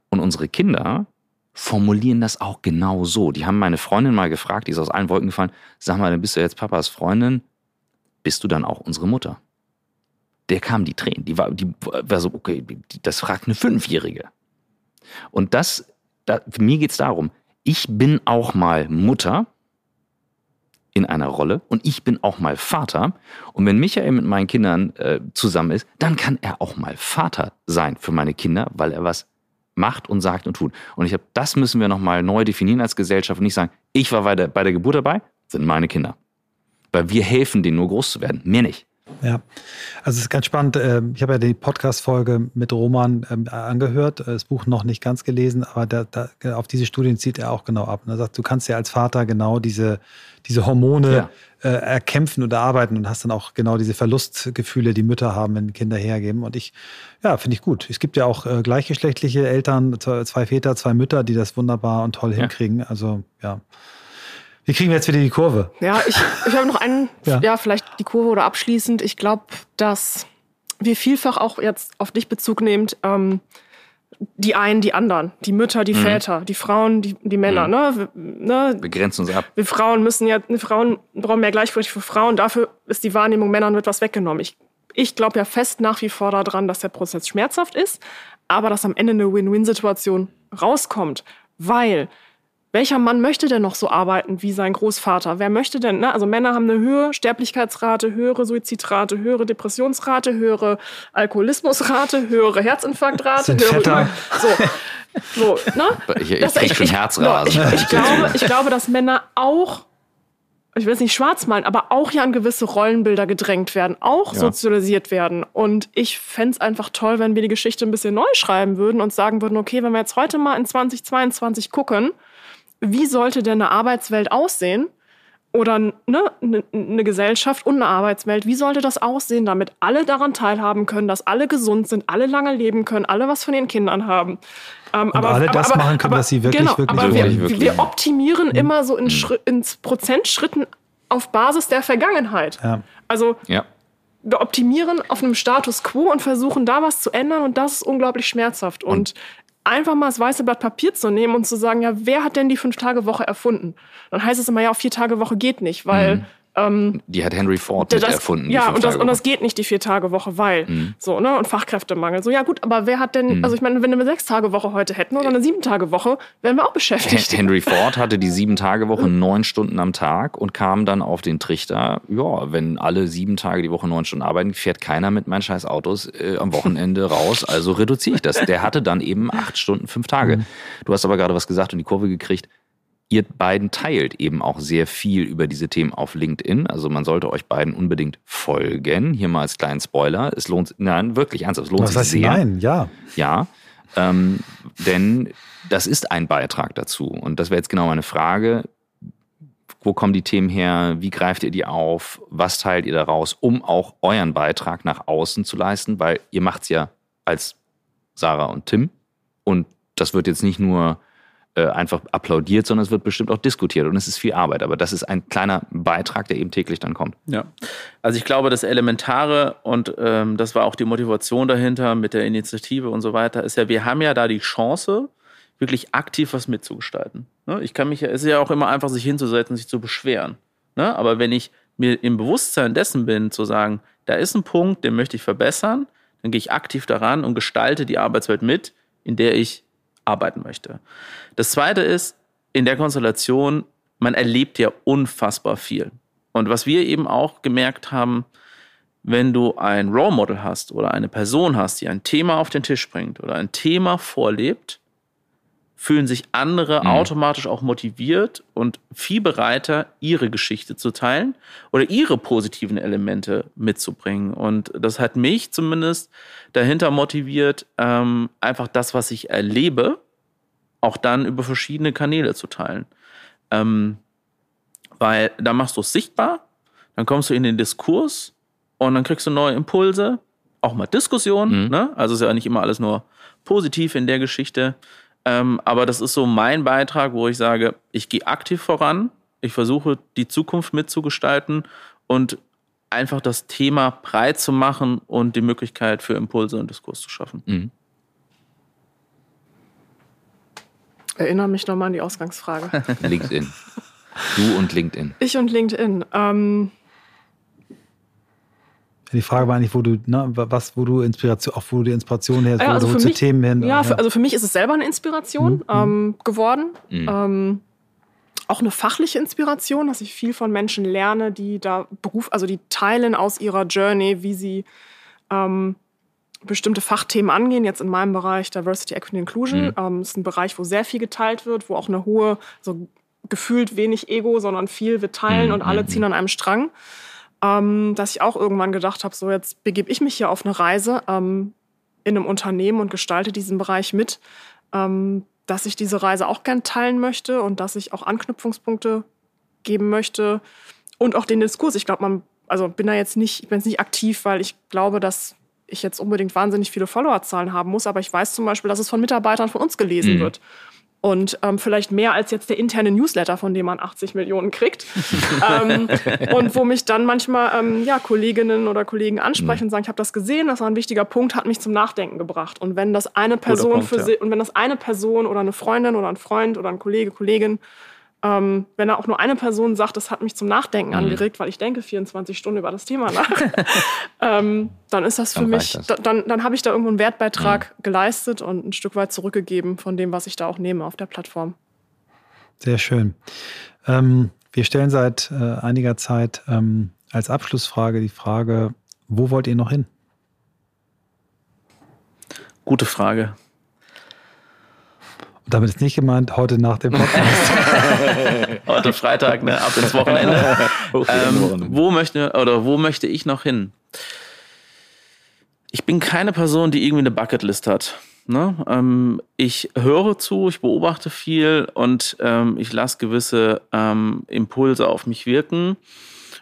Und unsere Kinder formulieren das auch genau so. Die haben meine Freundin mal gefragt, die ist aus allen Wolken gefallen, sag mal, dann bist du jetzt Papas Freundin, bist du dann auch unsere Mutter? Der kam die Tränen, die war, die war so, okay, das fragt eine Fünfjährige. Und das, da, für mir geht's darum, ich bin auch mal Mutter in einer Rolle und ich bin auch mal Vater. Und wenn Michael mit meinen Kindern äh, zusammen ist, dann kann er auch mal Vater sein für meine Kinder, weil er was macht und sagt und tut. Und ich glaube, das müssen wir nochmal neu definieren als Gesellschaft und nicht sagen, ich war bei der, bei der Geburt dabei, sind meine Kinder. Weil wir helfen denen nur groß zu werden, mehr nicht. Ja, also es ist ganz spannend. Ähm, ich habe ja die Podcast-Folge mit Roman ähm, angehört, das Buch noch nicht ganz gelesen, aber da, da, auf diese Studien zieht er auch genau ab. Er sagt, du kannst ja als Vater genau diese, diese Hormone ja. äh, erkämpfen und erarbeiten und hast dann auch genau diese Verlustgefühle, die Mütter haben, wenn Kinder hergeben. Und ich, ja, finde ich gut. Es gibt ja auch äh, gleichgeschlechtliche Eltern, zwei Väter, zwei Mütter, die das wunderbar und toll ja. hinkriegen. Also ja. Wie kriegen wir jetzt wieder die Kurve? Ja, ich, ich habe noch einen, ja. ja, vielleicht die Kurve oder abschließend. Ich glaube, dass wir vielfach auch jetzt auf dich Bezug nehmend, ähm, die einen, die anderen, die Mütter, die mhm. Väter, die Frauen, die, die Männer. Mhm. Ne? Wir, ne? wir grenzen uns ab. Wir Frauen müssen ja, Frauen brauchen mehr Gleichberechtigung für Frauen. Dafür ist die Wahrnehmung Männern wird was weggenommen. Ich, ich glaube ja fest nach wie vor daran, dass der Prozess schmerzhaft ist, aber dass am Ende eine Win-Win-Situation rauskommt, weil welcher Mann möchte denn noch so arbeiten wie sein Großvater? Wer möchte denn, ne? Also Männer haben eine höhere Sterblichkeitsrate, höhere Suizidrate, höhere Depressionsrate, höhere Alkoholismusrate, höhere Herzinfarktrate, Sind höhere so. So, ne? Ich, ich, ich, schon Herzrasen. Ich, ich, glaube, ich glaube, dass Männer auch, ich will es nicht schwarz malen, aber auch ja an gewisse Rollenbilder gedrängt werden, auch ja. sozialisiert werden. Und ich fände es einfach toll, wenn wir die Geschichte ein bisschen neu schreiben würden und sagen würden, okay, wenn wir jetzt heute mal in 2022 gucken, wie sollte denn eine Arbeitswelt aussehen? Oder ne, eine ne Gesellschaft und eine Arbeitswelt, wie sollte das aussehen, damit alle daran teilhaben können, dass alle gesund sind, alle lange leben können, alle was von ihren Kindern haben. Ähm, und aber, alle das aber, machen können, aber, was sie wirklich, genau, wirklich aber wollen. Wir, wir optimieren mhm. immer so in, mhm. in Prozentschritten auf Basis der Vergangenheit. Ja. Also ja. wir optimieren auf einem Status quo und versuchen da was zu ändern und das ist unglaublich schmerzhaft. Und, und einfach mal das weiße Blatt Papier zu nehmen und zu sagen, ja, wer hat denn die Fünf-Tage-Woche erfunden? Dann heißt es immer, ja, vier Tage Woche geht nicht, weil mhm. Ähm, die hat Henry Ford das, erfunden. Ja, und das, und das geht nicht, die Vier-Tage-Woche, weil. Mhm. So, ne? Und Fachkräftemangel. So, ja, gut, aber wer hat denn, Mhm. also ich meine, wenn wir eine Sechs-Tage-Woche heute hätten oder eine Sieben-Tage-Woche, wären wir auch beschäftigt. Henry Ford hatte die Sieben-Tage-Woche neun Stunden am Tag und kam dann auf den Trichter, ja, wenn alle sieben Tage die Woche neun Stunden arbeiten, fährt keiner mit meinen scheiß Autos äh, am Wochenende raus, also reduziere ich das. Der hatte dann eben acht Stunden, fünf Tage. Du hast aber gerade was gesagt und die Kurve gekriegt. Ihr beiden teilt eben auch sehr viel über diese Themen auf LinkedIn. Also man sollte euch beiden unbedingt folgen. Hier mal als kleinen Spoiler. Es lohnt, nein, wirklich ernsthaft, es lohnt Was sich heißt sehr. nein? Ja. Ja, ähm, denn das ist ein Beitrag dazu. Und das wäre jetzt genau meine Frage. Wo kommen die Themen her? Wie greift ihr die auf? Was teilt ihr daraus, um auch euren Beitrag nach außen zu leisten? Weil ihr macht es ja als Sarah und Tim. Und das wird jetzt nicht nur einfach applaudiert, sondern es wird bestimmt auch diskutiert. Und es ist viel Arbeit. Aber das ist ein kleiner Beitrag, der eben täglich dann kommt. Ja, also ich glaube, das Elementare und ähm, das war auch die Motivation dahinter mit der Initiative und so weiter, ist ja, wir haben ja da die Chance, wirklich aktiv was mitzugestalten. Ne? Ich kann mich ja, es ist ja auch immer einfach, sich hinzusetzen, sich zu beschweren. Ne? Aber wenn ich mir im Bewusstsein dessen bin, zu sagen, da ist ein Punkt, den möchte ich verbessern, dann gehe ich aktiv daran und gestalte die Arbeitswelt mit, in der ich arbeiten möchte. Das zweite ist, in der Konstellation, man erlebt ja unfassbar viel. Und was wir eben auch gemerkt haben, wenn du ein Role Model hast oder eine Person hast, die ein Thema auf den Tisch bringt oder ein Thema vorlebt, fühlen sich andere Mhm. automatisch auch motiviert und viel bereiter, ihre Geschichte zu teilen oder ihre positiven Elemente mitzubringen. Und das hat mich zumindest dahinter motiviert, ähm, einfach das, was ich erlebe, auch dann über verschiedene Kanäle zu teilen. Ähm, weil da machst du es sichtbar, dann kommst du in den Diskurs und dann kriegst du neue Impulse, auch mal Diskussionen. Mhm. Ne? Also ist ja nicht immer alles nur positiv in der Geschichte. Ähm, aber das ist so mein Beitrag, wo ich sage, ich gehe aktiv voran, ich versuche die Zukunft mitzugestalten und einfach das Thema breit zu machen und die Möglichkeit für Impulse und Diskurs zu schaffen. Mhm. Erinnere mich nochmal an die Ausgangsfrage. LinkedIn. Du und LinkedIn. ich und LinkedIn. Ähm, Die Frage war eigentlich, wo du, ne, was, wo du Inspiration, auch wo du die Inspiration her, Ja, wo also du für zu mich- Themen hin. ja, für, also für mich ist es selber eine Inspiration ähm, geworden. Mhm. Ähm, auch eine fachliche Inspiration, dass ich viel von Menschen lerne, die da Beruf, also die teilen aus ihrer Journey, wie sie ähm, bestimmte Fachthemen angehen. Jetzt in meinem Bereich Diversity, Equity, Inclusion. Mhm. Ähm, das ist ein Bereich, wo sehr viel geteilt wird, wo auch eine hohe, so gefühlt wenig Ego, sondern viel wir teilen Mhm, und alle mhm, ziehen an einem Strang. Ähm, dass ich auch irgendwann gedacht habe, so jetzt begebe ich mich hier auf eine Reise ähm, in einem Unternehmen und gestalte diesen Bereich mit, ähm, dass ich diese Reise auch gern teilen möchte und dass ich auch Anknüpfungspunkte geben möchte und auch den Diskurs. Ich glaube, man, also bin da jetzt nicht, ich bin jetzt nicht aktiv, weil ich glaube, dass ich jetzt unbedingt wahnsinnig viele Followerzahlen haben muss, aber ich weiß zum Beispiel, dass es von Mitarbeitern von uns gelesen Mhm. wird. Und ähm, vielleicht mehr als jetzt der interne Newsletter, von dem man 80 Millionen kriegt. ähm, und wo mich dann manchmal ähm, ja, Kolleginnen oder Kollegen ansprechen und sagen, ich habe das gesehen, das war ein wichtiger Punkt, hat mich zum Nachdenken gebracht. Und wenn das eine Person Punkt, für ja. und wenn das eine Person oder eine Freundin oder ein Freund oder ein Kollege, Kollegin, ähm, wenn da auch nur eine Person sagt, das hat mich zum Nachdenken Mhm. angeregt, weil ich denke 24 Stunden über das Thema nach, ähm, dann ist das für Dann mich, das. da, dann, dann habe ich da irgendwo einen Wertbeitrag geleistet und ein Stück weit zurückgegeben von dem, was ich da auch nehme auf der Plattform. Sehr schön. Ähm, wir stellen seit äh, einiger Zeit ähm, als Abschlussfrage die Frage, wo wollt ihr noch hin? Gute Frage. Damit ist nicht gemeint, heute nach dem Podcast. Heute Freitag, ne, ab ins Wochenende. ähm, wo möchte oder wo möchte ich noch hin? Ich bin keine Person, die irgendwie eine Bucketlist hat. Ne? Ähm, ich höre zu, ich beobachte viel und ähm, ich lasse gewisse ähm, Impulse auf mich wirken.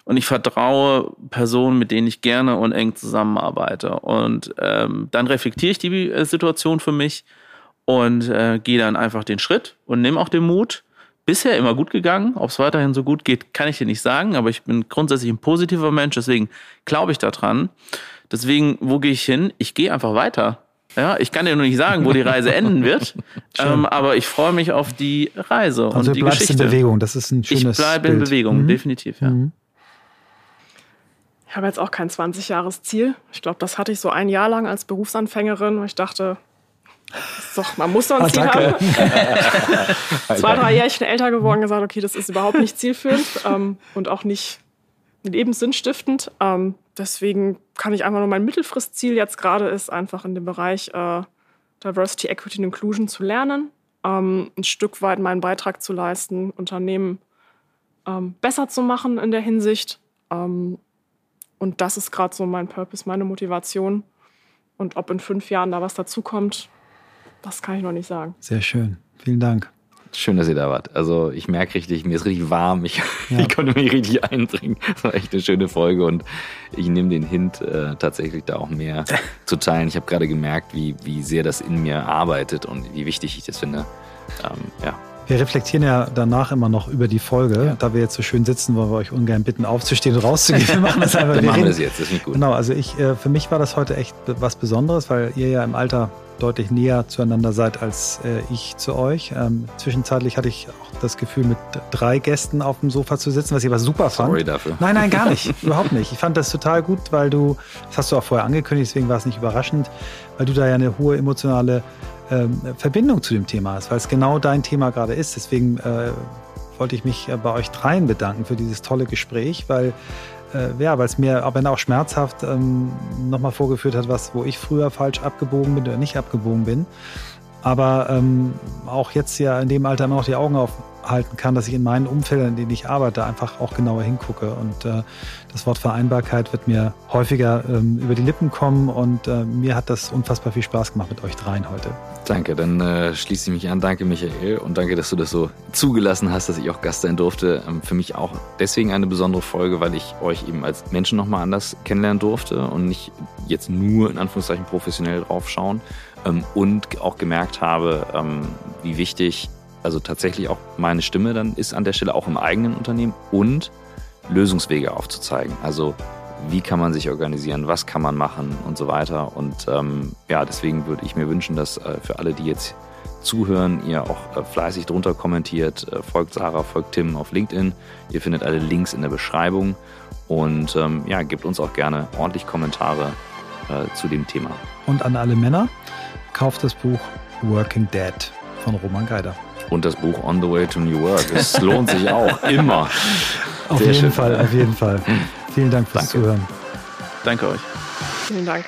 Und ich vertraue Personen, mit denen ich gerne und eng zusammenarbeite. Und ähm, dann reflektiere ich die äh, Situation für mich und äh, gehe dann einfach den Schritt und nehme auch den Mut. Bisher immer gut gegangen. Ob es weiterhin so gut geht, kann ich dir nicht sagen, aber ich bin grundsätzlich ein positiver Mensch, deswegen glaube ich daran. Deswegen, wo gehe ich hin? Ich gehe einfach weiter. Ja, ich kann dir nur nicht sagen, wo die Reise enden wird, ähm, aber ich freue mich auf die Reise Also und du die bleibst Geschichte. in Bewegung. Das ist ein ich schönes bleibe in. Bewegung, Mhm. definitiv, ja. Mhm. Ich habe jetzt auch kein 20-Jahres-Ziel. Ich glaube, das hatte ich so ein Jahr lang als Berufsanfängerin, ich dachte, doch, man muss so ein Ziel haben. Zwei, drei Jährchen älter geworden, gesagt, okay, das ist überhaupt nicht zielführend ähm, und auch nicht lebenssinnstiftend. Ähm, deswegen kann ich einfach nur mein Mittelfristziel jetzt gerade ist, einfach in dem Bereich äh, Diversity, Equity und Inclusion zu lernen, ähm, ein Stück weit meinen Beitrag zu leisten, Unternehmen ähm, besser zu machen in der Hinsicht. Ähm, und das ist gerade so mein Purpose, meine Motivation. Und ob in fünf Jahren da was dazukommt, das kann ich noch nicht sagen. Sehr schön. Vielen Dank. Schön, dass ihr da wart. Also ich merke richtig, mir ist richtig warm. Ich, ja. ich konnte mich richtig einbringen. Das war echt eine schöne Folge und ich nehme den Hint äh, tatsächlich da auch mehr zu teilen. Ich habe gerade gemerkt, wie, wie sehr das in mir arbeitet und wie wichtig ich das finde. Ähm, ja. Wir reflektieren ja danach immer noch über die Folge. Ja. Da wir jetzt so schön sitzen, wollen wir euch ungern bitten, aufzustehen und rauszugehen. Wir machen das einfach. wir machen das jetzt, das ist nicht gut. Genau, also ich, äh, für mich war das heute echt was Besonderes, weil ihr ja im Alter deutlich näher zueinander seid als äh, ich zu euch. Ähm, zwischenzeitlich hatte ich auch das Gefühl, mit drei Gästen auf dem Sofa zu sitzen, was ich aber super fand. Sorry dafür. Nein, nein, gar nicht. überhaupt nicht. Ich fand das total gut, weil du, das hast du auch vorher angekündigt, deswegen war es nicht überraschend, weil du da ja eine hohe emotionale ähm, Verbindung zu dem Thema hast, weil es genau dein Thema gerade ist. Deswegen äh, wollte ich mich bei euch dreien bedanken für dieses tolle Gespräch, weil äh, ja, weil es mir, aber auch schmerzhaft ähm, nochmal vorgeführt hat, was, wo ich früher falsch abgebogen bin oder nicht abgebogen bin. Aber ähm, auch jetzt ja in dem Alter immer noch die Augen auf, halten kann, dass ich in meinen Umfeldern, in denen ich arbeite, einfach auch genauer hingucke. Und äh, das Wort Vereinbarkeit wird mir häufiger ähm, über die Lippen kommen und äh, mir hat das unfassbar viel Spaß gemacht mit euch dreien heute. Danke, dann äh, schließe ich mich an. Danke, Michael. Und danke, dass du das so zugelassen hast, dass ich auch Gast sein durfte. Ähm, für mich auch deswegen eine besondere Folge, weil ich euch eben als Menschen nochmal anders kennenlernen durfte und nicht jetzt nur in Anführungszeichen professionell draufschauen. Ähm, und auch gemerkt habe, ähm, wie wichtig also tatsächlich auch meine Stimme dann ist an der Stelle auch im eigenen Unternehmen und Lösungswege aufzuzeigen. Also wie kann man sich organisieren, was kann man machen und so weiter. Und ähm, ja, deswegen würde ich mir wünschen, dass äh, für alle, die jetzt zuhören, ihr auch äh, fleißig drunter kommentiert, äh, folgt Sarah, folgt Tim auf LinkedIn. Ihr findet alle Links in der Beschreibung und ähm, ja, gebt uns auch gerne ordentlich Kommentare äh, zu dem Thema. Und an alle Männer, kauft das Buch Working Dead von Roman Geider. Und das Buch On the Way to New Work. Es lohnt sich auch, immer. Auf Sehr jeden schön. Fall, auf jeden Fall. Vielen Dank fürs Danke. Zuhören. Danke euch. Vielen Dank.